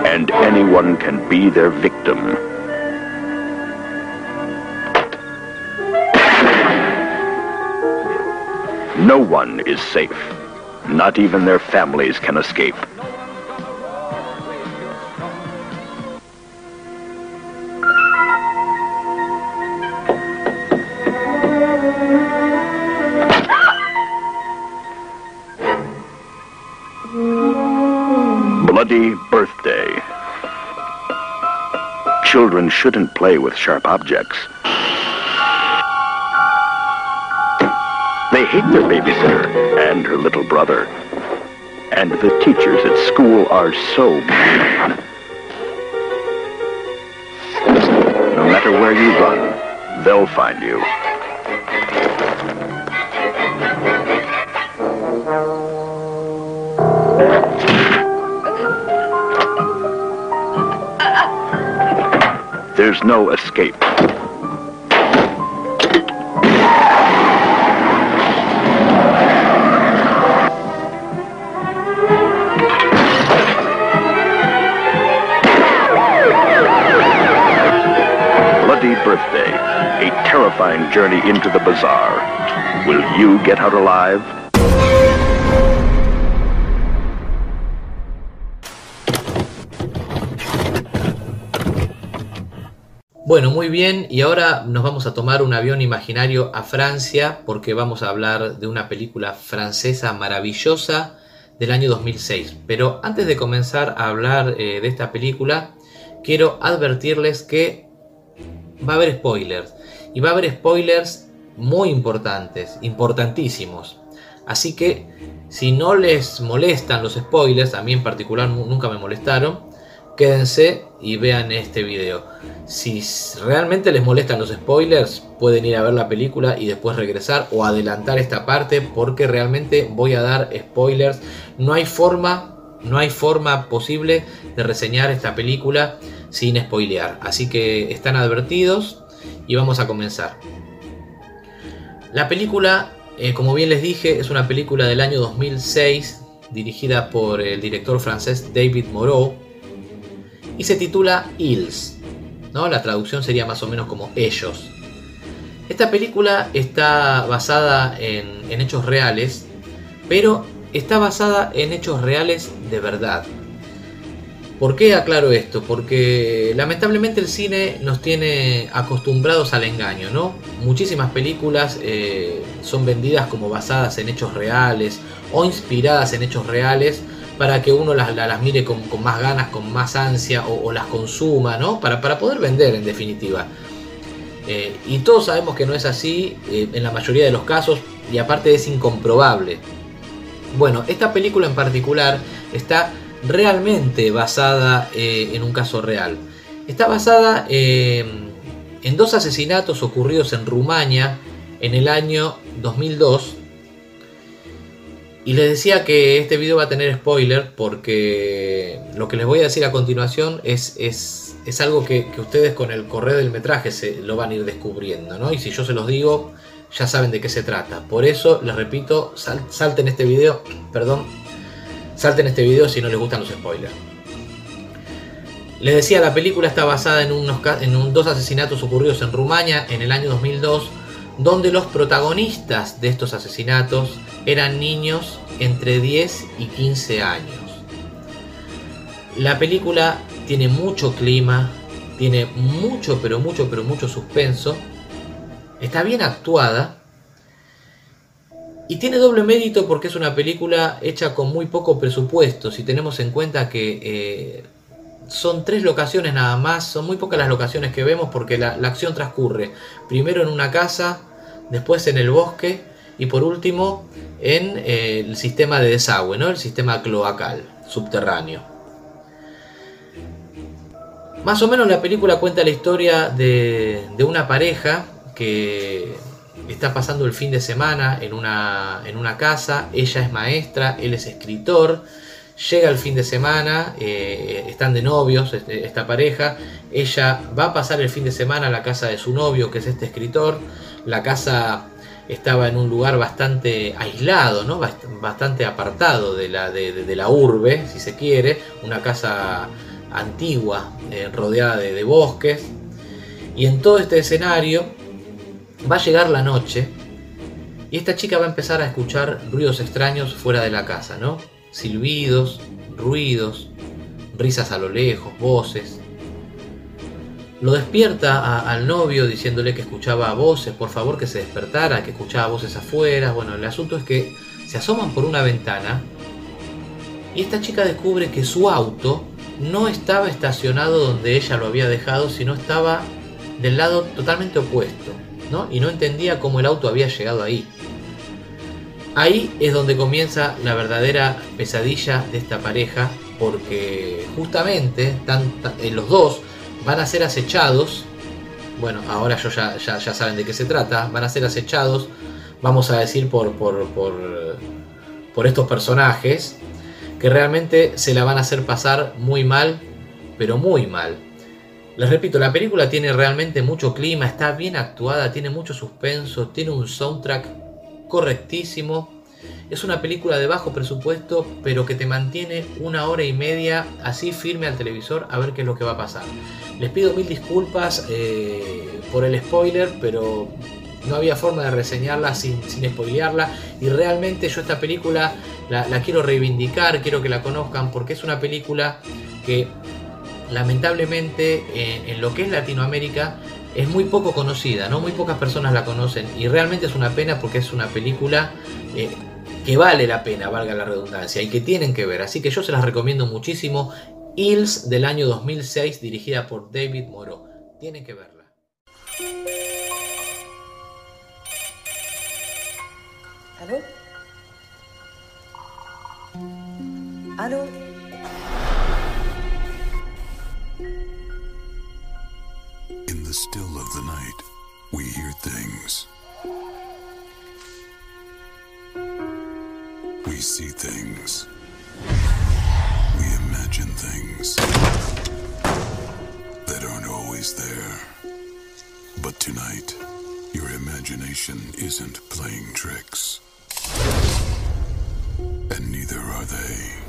And anyone can be their victim. No one is safe. Not even their families can escape. Children shouldn't play with sharp objects. They hate their babysitter and her little brother. And the teachers at school are so mean. No matter where you run, they'll find you. There's no escape. Bloody Birthday, a terrifying journey into the bazaar. Will you get out alive? Bueno, muy bien, y ahora nos vamos a tomar un avión imaginario a Francia porque vamos a hablar de una película francesa maravillosa del año 2006. Pero antes de comenzar a hablar eh, de esta película, quiero advertirles que va a haber spoilers. Y va a haber spoilers muy importantes, importantísimos. Así que si no les molestan los spoilers, a mí en particular nu- nunca me molestaron, quédense y vean este video. Si realmente les molestan los spoilers, pueden ir a ver la película y después regresar o adelantar esta parte porque realmente voy a dar spoilers. No hay forma, no hay forma posible de reseñar esta película sin spoilear. Así que están advertidos y vamos a comenzar. La película, eh, como bien les dije, es una película del año 2006 dirigida por el director francés David Moreau y se titula Ils. ¿no? La traducción sería más o menos como ellos. Esta película está basada en, hechos reales, pero está basada en hechos reales de verdad. ¿Por qué aclaro esto? Porque lamentablemente el cine nos tiene acostumbrados al engaño, ¿no? Muchísimas películas eh, son vendidas como basadas en hechos reales o inspiradas en hechos reales para que uno las, la- las mire con, con más ganas, con más ansia o, las consuma, ¿no? Para, para poder vender en definitiva. Eh, y todos sabemos que no es así eh, en la mayoría de los casos y aparte es incomprobable. Bueno, esta película en particular está realmente basada eh, en un caso real. Está basada en dos asesinatos ocurridos en Rumania en el año 2002. Y les decía que este video va a tener spoiler porque lo que les voy a decir a continuación es, es, es algo que, que, ustedes con el correo del metraje se lo van a ir descubriendo, ¿no? Y si yo se los digo, ya saben de qué se trata. Por eso, les repito, sal, salten este video, perdón, salten este video si no les gustan los spoilers. Les decía, la película está basada en, unos, en dos asesinatos ocurridos en Rumania en el año 2002, donde los protagonistas de estos asesinatos eran niños entre 10 y 15 años. La película tiene mucho clima, tiene mucho, pero mucho, pero mucho suspenso, está bien actuada. Y tiene doble mérito porque es una película hecha con muy poco presupuesto, si tenemos en cuenta que... Eh, son tres locaciones nada más, son muy pocas las locaciones que vemos porque la, la, acción transcurre primero en una casa, después en el bosque y por último en eh, el sistema de desagüe, ¿no? el sistema cloacal subterráneo. Más o menos la película cuenta la historia de, de una pareja que está pasando el fin de semana en una, en una casa, ella es maestra, él es escritor, Llega el fin de semana, eh, están de novios este, esta pareja, ella va a pasar el fin de semana a la casa de su novio, que es este escritor, la casa estaba en un lugar bastante aislado, ¿no? bastante apartado de la, de, la urbe, si se quiere, una casa antigua, eh, rodeada de, de bosques, y en todo este escenario va a llegar la noche y esta chica va a empezar a escuchar ruidos extraños fuera de la casa, ¿no? silbidos, ruidos, risas a lo lejos, voces. Lo despierta al novio diciéndole que escuchaba voces, por favor que se despertara, que escuchaba voces afuera. Bueno, el asunto es que se asoman por una ventana y esta chica descubre que su auto no estaba estacionado donde ella lo había dejado, sino estaba del lado totalmente opuesto, ¿no? Y no entendía cómo el auto había llegado ahí. Ahí es donde comienza la verdadera pesadilla de esta pareja, porque justamente eh, los dos van a ser acechados. Bueno, ahora yo ya, ya, saben de qué se trata. Van a ser acechados, vamos a decir, por, por, por, por estos personajes que realmente se la van a hacer pasar muy mal, pero muy mal. Les repito, la película tiene realmente mucho clima, está bien actuada, tiene mucho suspenso, tiene un soundtrack correctísimo. Es una película de bajo presupuesto, pero que te mantiene una hora y media así firme al televisor a ver qué es lo que va a pasar. Les pido mil disculpas eh, por el spoiler, pero no había forma de reseñarla sin, sin spoilearla. Y realmente yo esta película la, quiero reivindicar, quiero que la conozcan, porque es una película que lamentablemente en, en lo que es Latinoamérica es muy poco conocida, ¿no? Muy pocas personas la conocen y realmente es una pena porque es una película eh, que vale la pena, valga la redundancia, y que tienen que ver. Así que yo se las recomiendo muchísimo. Hills del año 2006, dirigida por David Moreau. Tienen que verla. ¿Aló? ¿Aló? In the still of the night, we hear things. We see things. We imagine things that aren't always there. But tonight, your imagination isn't playing tricks. And neither are they.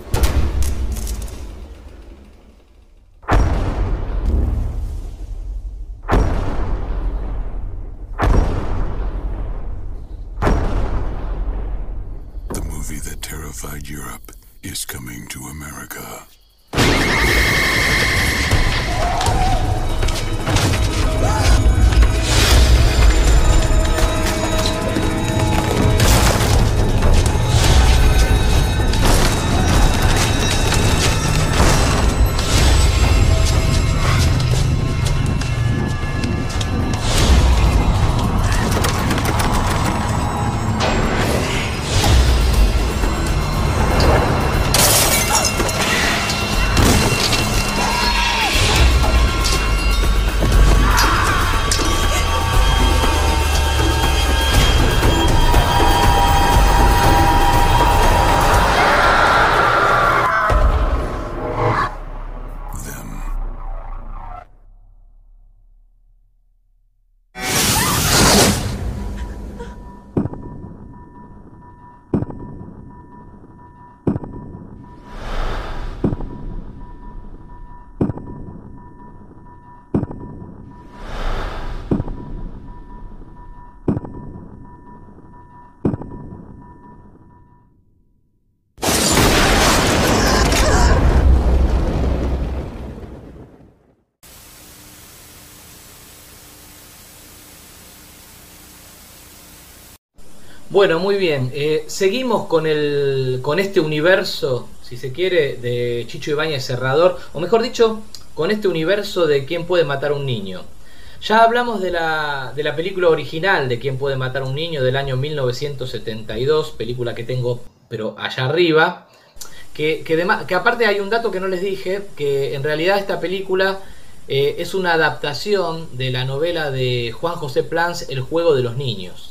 unified Europe is coming to America. Ah! Bueno, muy bien. Eh, seguimos con, el, con este universo, si se quiere, de Chicho Ibáñez Cerrador, o mejor dicho, con este universo de quién puede matar un niño. Ya hablamos de la, de la película original de quién puede matar un niño del año 1972, película que tengo pero allá arriba. Que, que, que aparte hay un dato que no les dije, que en realidad esta película eh, es una adaptación de la novela de Juan José Plans, El juego de los niños.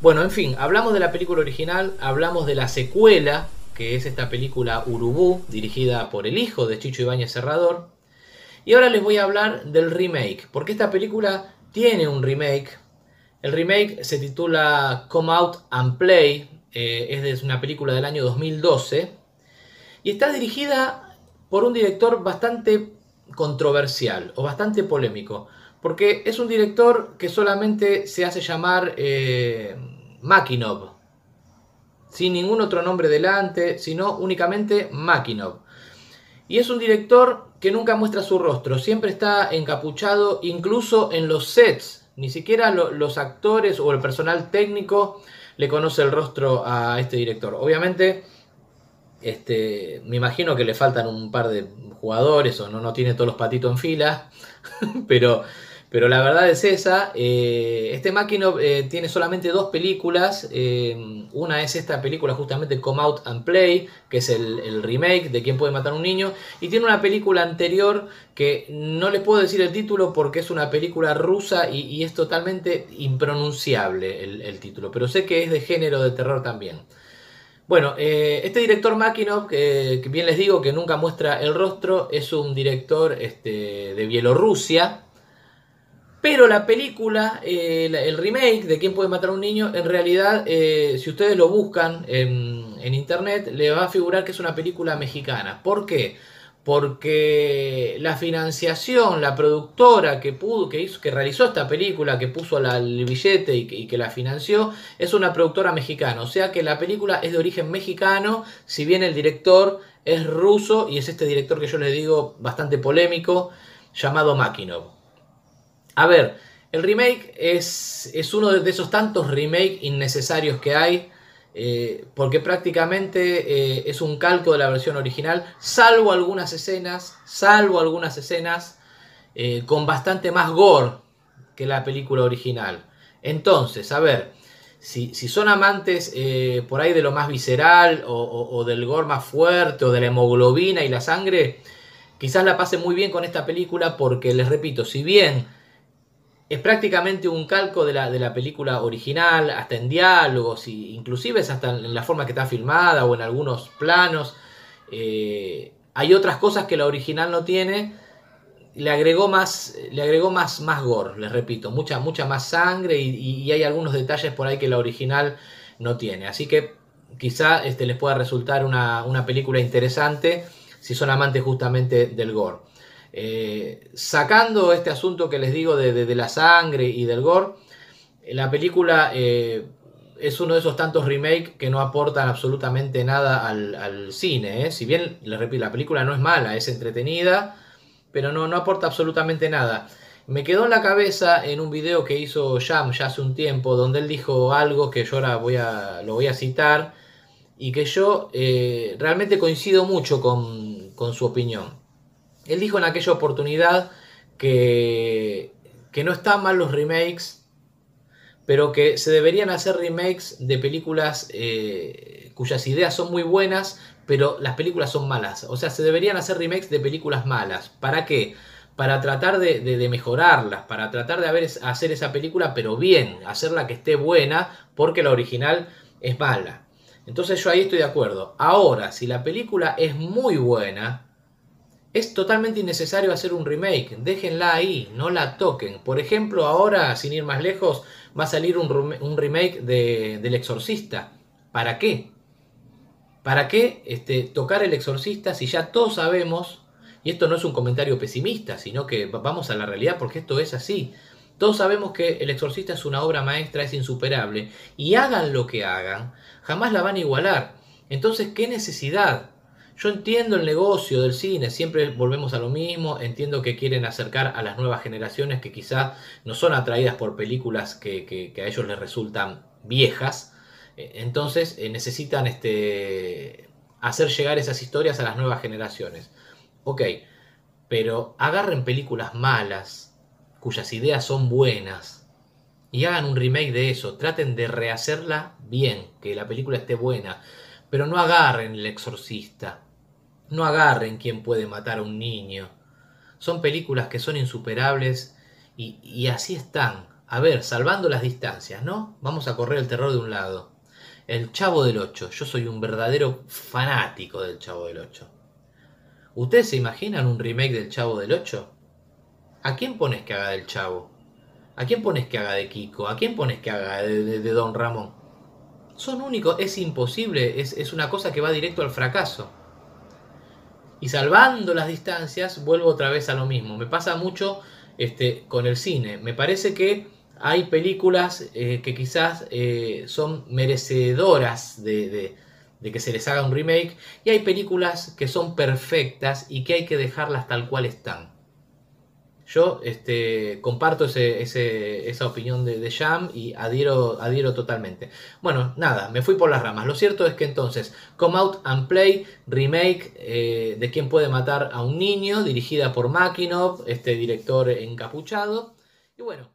Bueno, en fin, hablamos de la película original, hablamos de la secuela, que es esta película Urubú, dirigida por el hijo de Chicho Ibáñez Serrador. Y ahora les voy a hablar del remake, porque esta película tiene un remake. El remake se titula Come Out and Play, eh, es una película del año 2012, y está dirigida por un director bastante controversial o bastante polémico. Porque es un director que solamente se hace llamar eh. Sin ningún otro nombre delante, sino únicamente Makinov. Y es un director que nunca muestra su rostro, siempre está encapuchado, incluso en los sets. Ni siquiera los actores o el personal técnico le conoce el rostro a este director. Obviamente, este, me imagino que le faltan un par de jugadores o no, no tiene todos los patitos en fila, [laughs] pero pero la verdad es esa. Eh, este Makinov eh, tiene solamente dos películas. Eh, una es esta película justamente Come Out and Play, que es el, remake de Quién puede matar un niño. Y tiene una película anterior que no les puedo decir el título porque es una película rusa y, es totalmente impronunciable el, título. Pero sé que es de género de terror también. Bueno, este director Makinov, que, bien les digo que nunca muestra el rostro, es un director este, de Bielorrusia pero la película, eh, el remake de Quién puede matar a un niño, en realidad, eh, si ustedes lo buscan en, internet, le va a figurar que es una película mexicana. ¿Por qué? Porque la financiación, la productora que pudo, que realizó esta película, que puso el billete y que, la financió, es una productora mexicana. O sea que la película es de origen mexicano, si bien el director es ruso y es este director que yo le digo bastante polémico, llamado Makinov. A ver, el remake es, es uno de esos tantos remakes innecesarios que hay. Eh, porque prácticamente eh, es un calco de la versión original, salvo algunas escenas, salvo algunas escenas eh, con bastante más gore que la película original. Entonces, a ver, si, son amantes por ahí de lo más visceral o, o, del gore más fuerte o de la hemoglobina y la sangre, quizás la pasen muy bien con esta película porque, les repito, si bien es prácticamente un calco de la, de la película original, hasta en diálogos, inclusive hasta en la forma que está filmada o en algunos planos. Eh, hay otras cosas que la original no tiene. Le agregó más, le agregó más, más gore, les repito, mucha, mucha más sangre y, hay algunos detalles por ahí que la original no tiene. Así que quizá este, les pueda resultar una, una película interesante si son amantes justamente del gore. Eh, sacando este asunto que les digo de, la sangre y del gore, la película eh, es uno de esos tantos remakes que no aportan absolutamente nada al, cine. ¿eh? Si bien, les repito, la película no es mala, es entretenida, pero no, aporta absolutamente nada. Me quedó en la cabeza en un video que hizo Jam ya hace un tiempo, donde él dijo algo que yo ahora voy a, lo voy a citar y que yo realmente coincido mucho con su opinión. Él dijo en aquella oportunidad que, que no están mal los remakes, pero que se deberían hacer remakes de películas eh, cuyas ideas son muy buenas, pero las películas son malas. O sea, se deberían hacer remakes de películas malas. ¿Para qué? Para tratar de, mejorarlas, para tratar de hacer esa película, pero bien, hacerla que esté buena, porque la original es mala. Entonces yo ahí estoy de acuerdo. Ahora, si la película es muy buena, es totalmente innecesario hacer un remake, déjenla ahí, no la toquen. Por ejemplo, ahora, sin ir más lejos, va a salir un, remake de, del Exorcista. ¿Para qué? ¿Para qué este, tocar el Exorcista si ya todos sabemos, y esto no es un comentario pesimista, sino que vamos a la realidad porque esto es así. Todos sabemos que El Exorcista es una obra maestra, es insuperable, y hagan lo que hagan, jamás la van a igualar. Entonces, ¿qué necesidad? Yo entiendo el negocio del cine, siempre volvemos a lo mismo, entiendo que quieren acercar a las nuevas generaciones que quizá no son atraídas por películas que, a ellos les resultan viejas, eh, entonces eh, necesitan este, hacer llegar esas historias a las nuevas generaciones. Ok, pero agarren películas malas, cuyas ideas son buenas, y hagan un remake de eso, traten de rehacerla bien, que la película esté buena, pero no agarren El Exorcista, no agarren quién puede matar a un niño. Son películas que son insuperables y, así están. A ver, salvando las distancias, ¿no? Vamos a correr el terror de un lado. El Chavo del Ocho. Yo soy un verdadero fanático del Chavo del Ocho. ¿Ustedes se imaginan un remake del Chavo del Ocho? ¿A quién pones que haga del Chavo? ¿A quién pones que haga de Kiko? ¿A quién pones que haga de, de- de Don Ramón? Son únicos, es imposible, es, es una cosa que va directo al fracaso. Y salvando las distancias, vuelvo otra vez a lo mismo. Me pasa mucho este, con el cine. Me parece que hay películas eh, que quizás eh, son merecedoras de, de- de que se les haga un remake. Y hay películas que son perfectas y que hay que dejarlas tal cual están. Yo este, comparto ese- ese- esa opinión de, de y adhiero, adhiero totalmente. Bueno, nada, me fui por las ramas. Lo cierto es que entonces, Come Out and Play, remake eh, de Quién puede matar a un niño, dirigida por Makinov, este director encapuchado. Y bueno,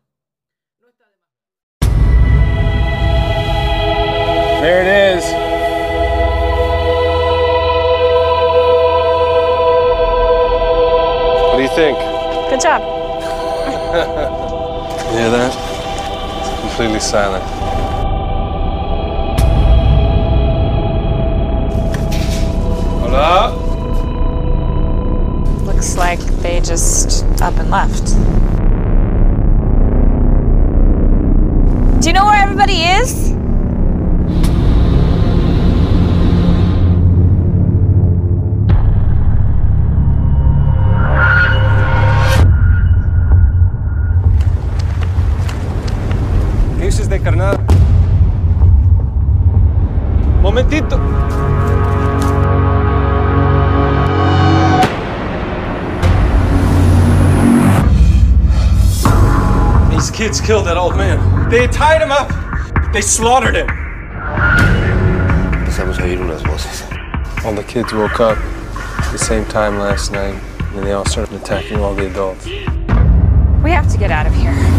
There it is. What do you think? Good job. You [laughs] hear that? It's completely silent. Hold up. Looks like they just up and left. Do you know where everybody is? ¿Qué dices de carnal? Momentito. These kids killed that old man. They tied him up. They slaughtered him. Empezamos a oír unas voces. All the kids woke up at the same time last night, and they all started attacking all the adults. We have to get out of here.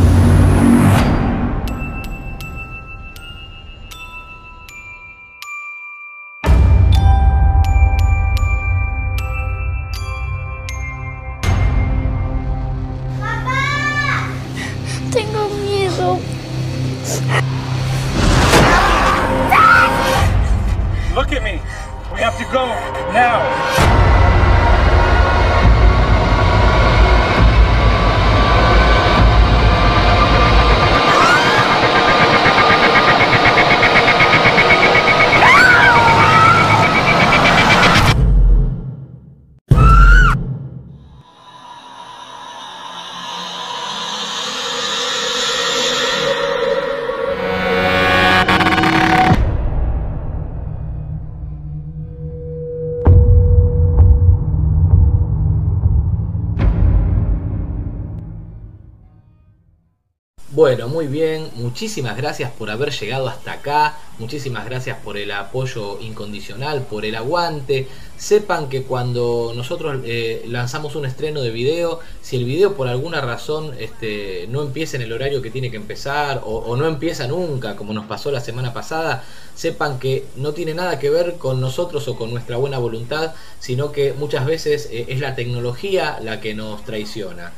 Bueno, muy bien, muchísimas gracias por haber llegado hasta acá, muchísimas gracias por el apoyo incondicional, por el aguante. Sepan que cuando nosotros eh, lanzamos un estreno de video, si el video por alguna razón este, no empieza en el horario que tiene que empezar o, no empieza nunca, como nos pasó la semana pasada, sepan que no tiene nada que ver con nosotros o con nuestra buena voluntad, sino que muchas veces eh, es la tecnología la que nos traiciona.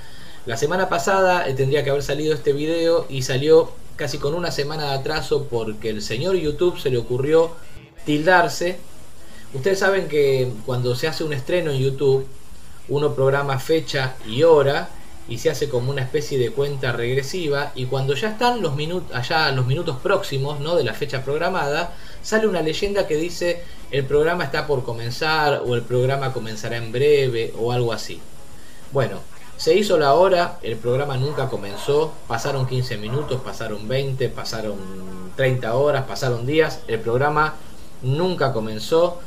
La semana pasada eh, tendría que haber salido este video y salió casi con una semana de atraso porque el señor YouTube se le ocurrió tildarse. Ustedes saben que cuando se hace un estreno en YouTube, uno programa fecha y hora y se hace como una especie de cuenta regresiva y cuando ya están los minutos los minutos próximos, ¿no? de la fecha programada, sale una leyenda que dice el programa está por comenzar o el programa comenzará en breve o algo así. Bueno, se hizo la hora, el programa nunca comenzó, pasaron 15 minutos, pasaron 20, pasaron 30 horas, pasaron días, el programa nunca comenzó,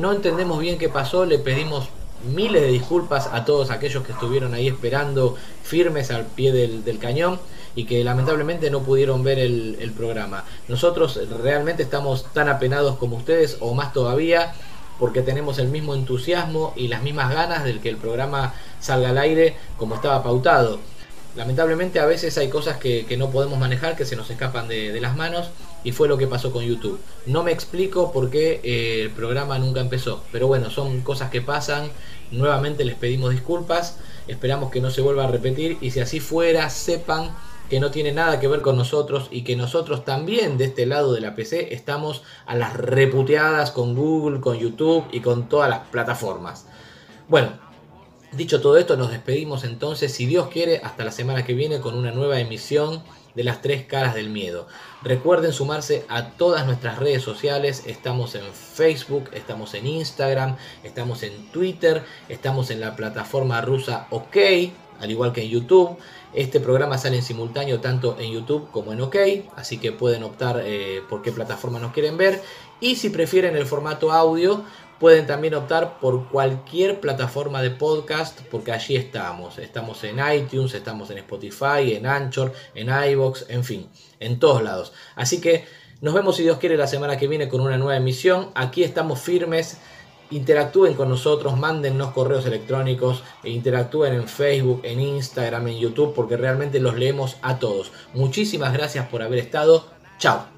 no entendemos bien qué pasó, le pedimos miles de disculpas a todos aquellos que estuvieron ahí esperando firmes al pie del, cañón y que lamentablemente no pudieron ver el programa. Nosotros realmente estamos tan apenados como ustedes o más todavía porque tenemos el mismo entusiasmo y las mismas ganas del que el programa salga al aire como estaba pautado. Lamentablemente a veces hay cosas que, que no podemos manejar, que se nos escapan de, de, las manos y fue lo que pasó con YouTube. No me explico por qué eh, el programa nunca empezó, pero bueno, son cosas que pasan. Nuevamente les pedimos disculpas, esperamos que no se vuelva a repetir y si así fuera, sepan que no tiene nada que ver con nosotros y que nosotros también de este lado de la PC estamos a las reputeadas con Google, con YouTube y con todas las plataformas. Bueno, dicho todo esto, nos despedimos entonces, si Dios quiere, hasta la semana que viene con una nueva emisión de las tres caras del miedo. Recuerden sumarse a todas nuestras redes sociales, estamos en Facebook, estamos en Instagram, estamos en Twitter, estamos en la plataforma rusa OK, al igual que en YouTube. Este programa sale en simultáneo tanto en YouTube como en OK, así que pueden optar eh, por qué plataforma nos quieren ver. Y si prefieren el formato audio, pueden también optar por cualquier plataforma de podcast, porque allí estamos. Estamos en iTunes, estamos en Spotify, en Anchor, en iBox, en fin, en todos lados. Así que nos vemos si Dios quiere la semana que viene con una nueva emisión. Aquí estamos firmes interactúen con nosotros, mándennos correos electrónicos, e interactúen en Facebook, en Instagram, en YouTube, porque realmente los leemos a todos. Muchísimas gracias por haber estado. Chao.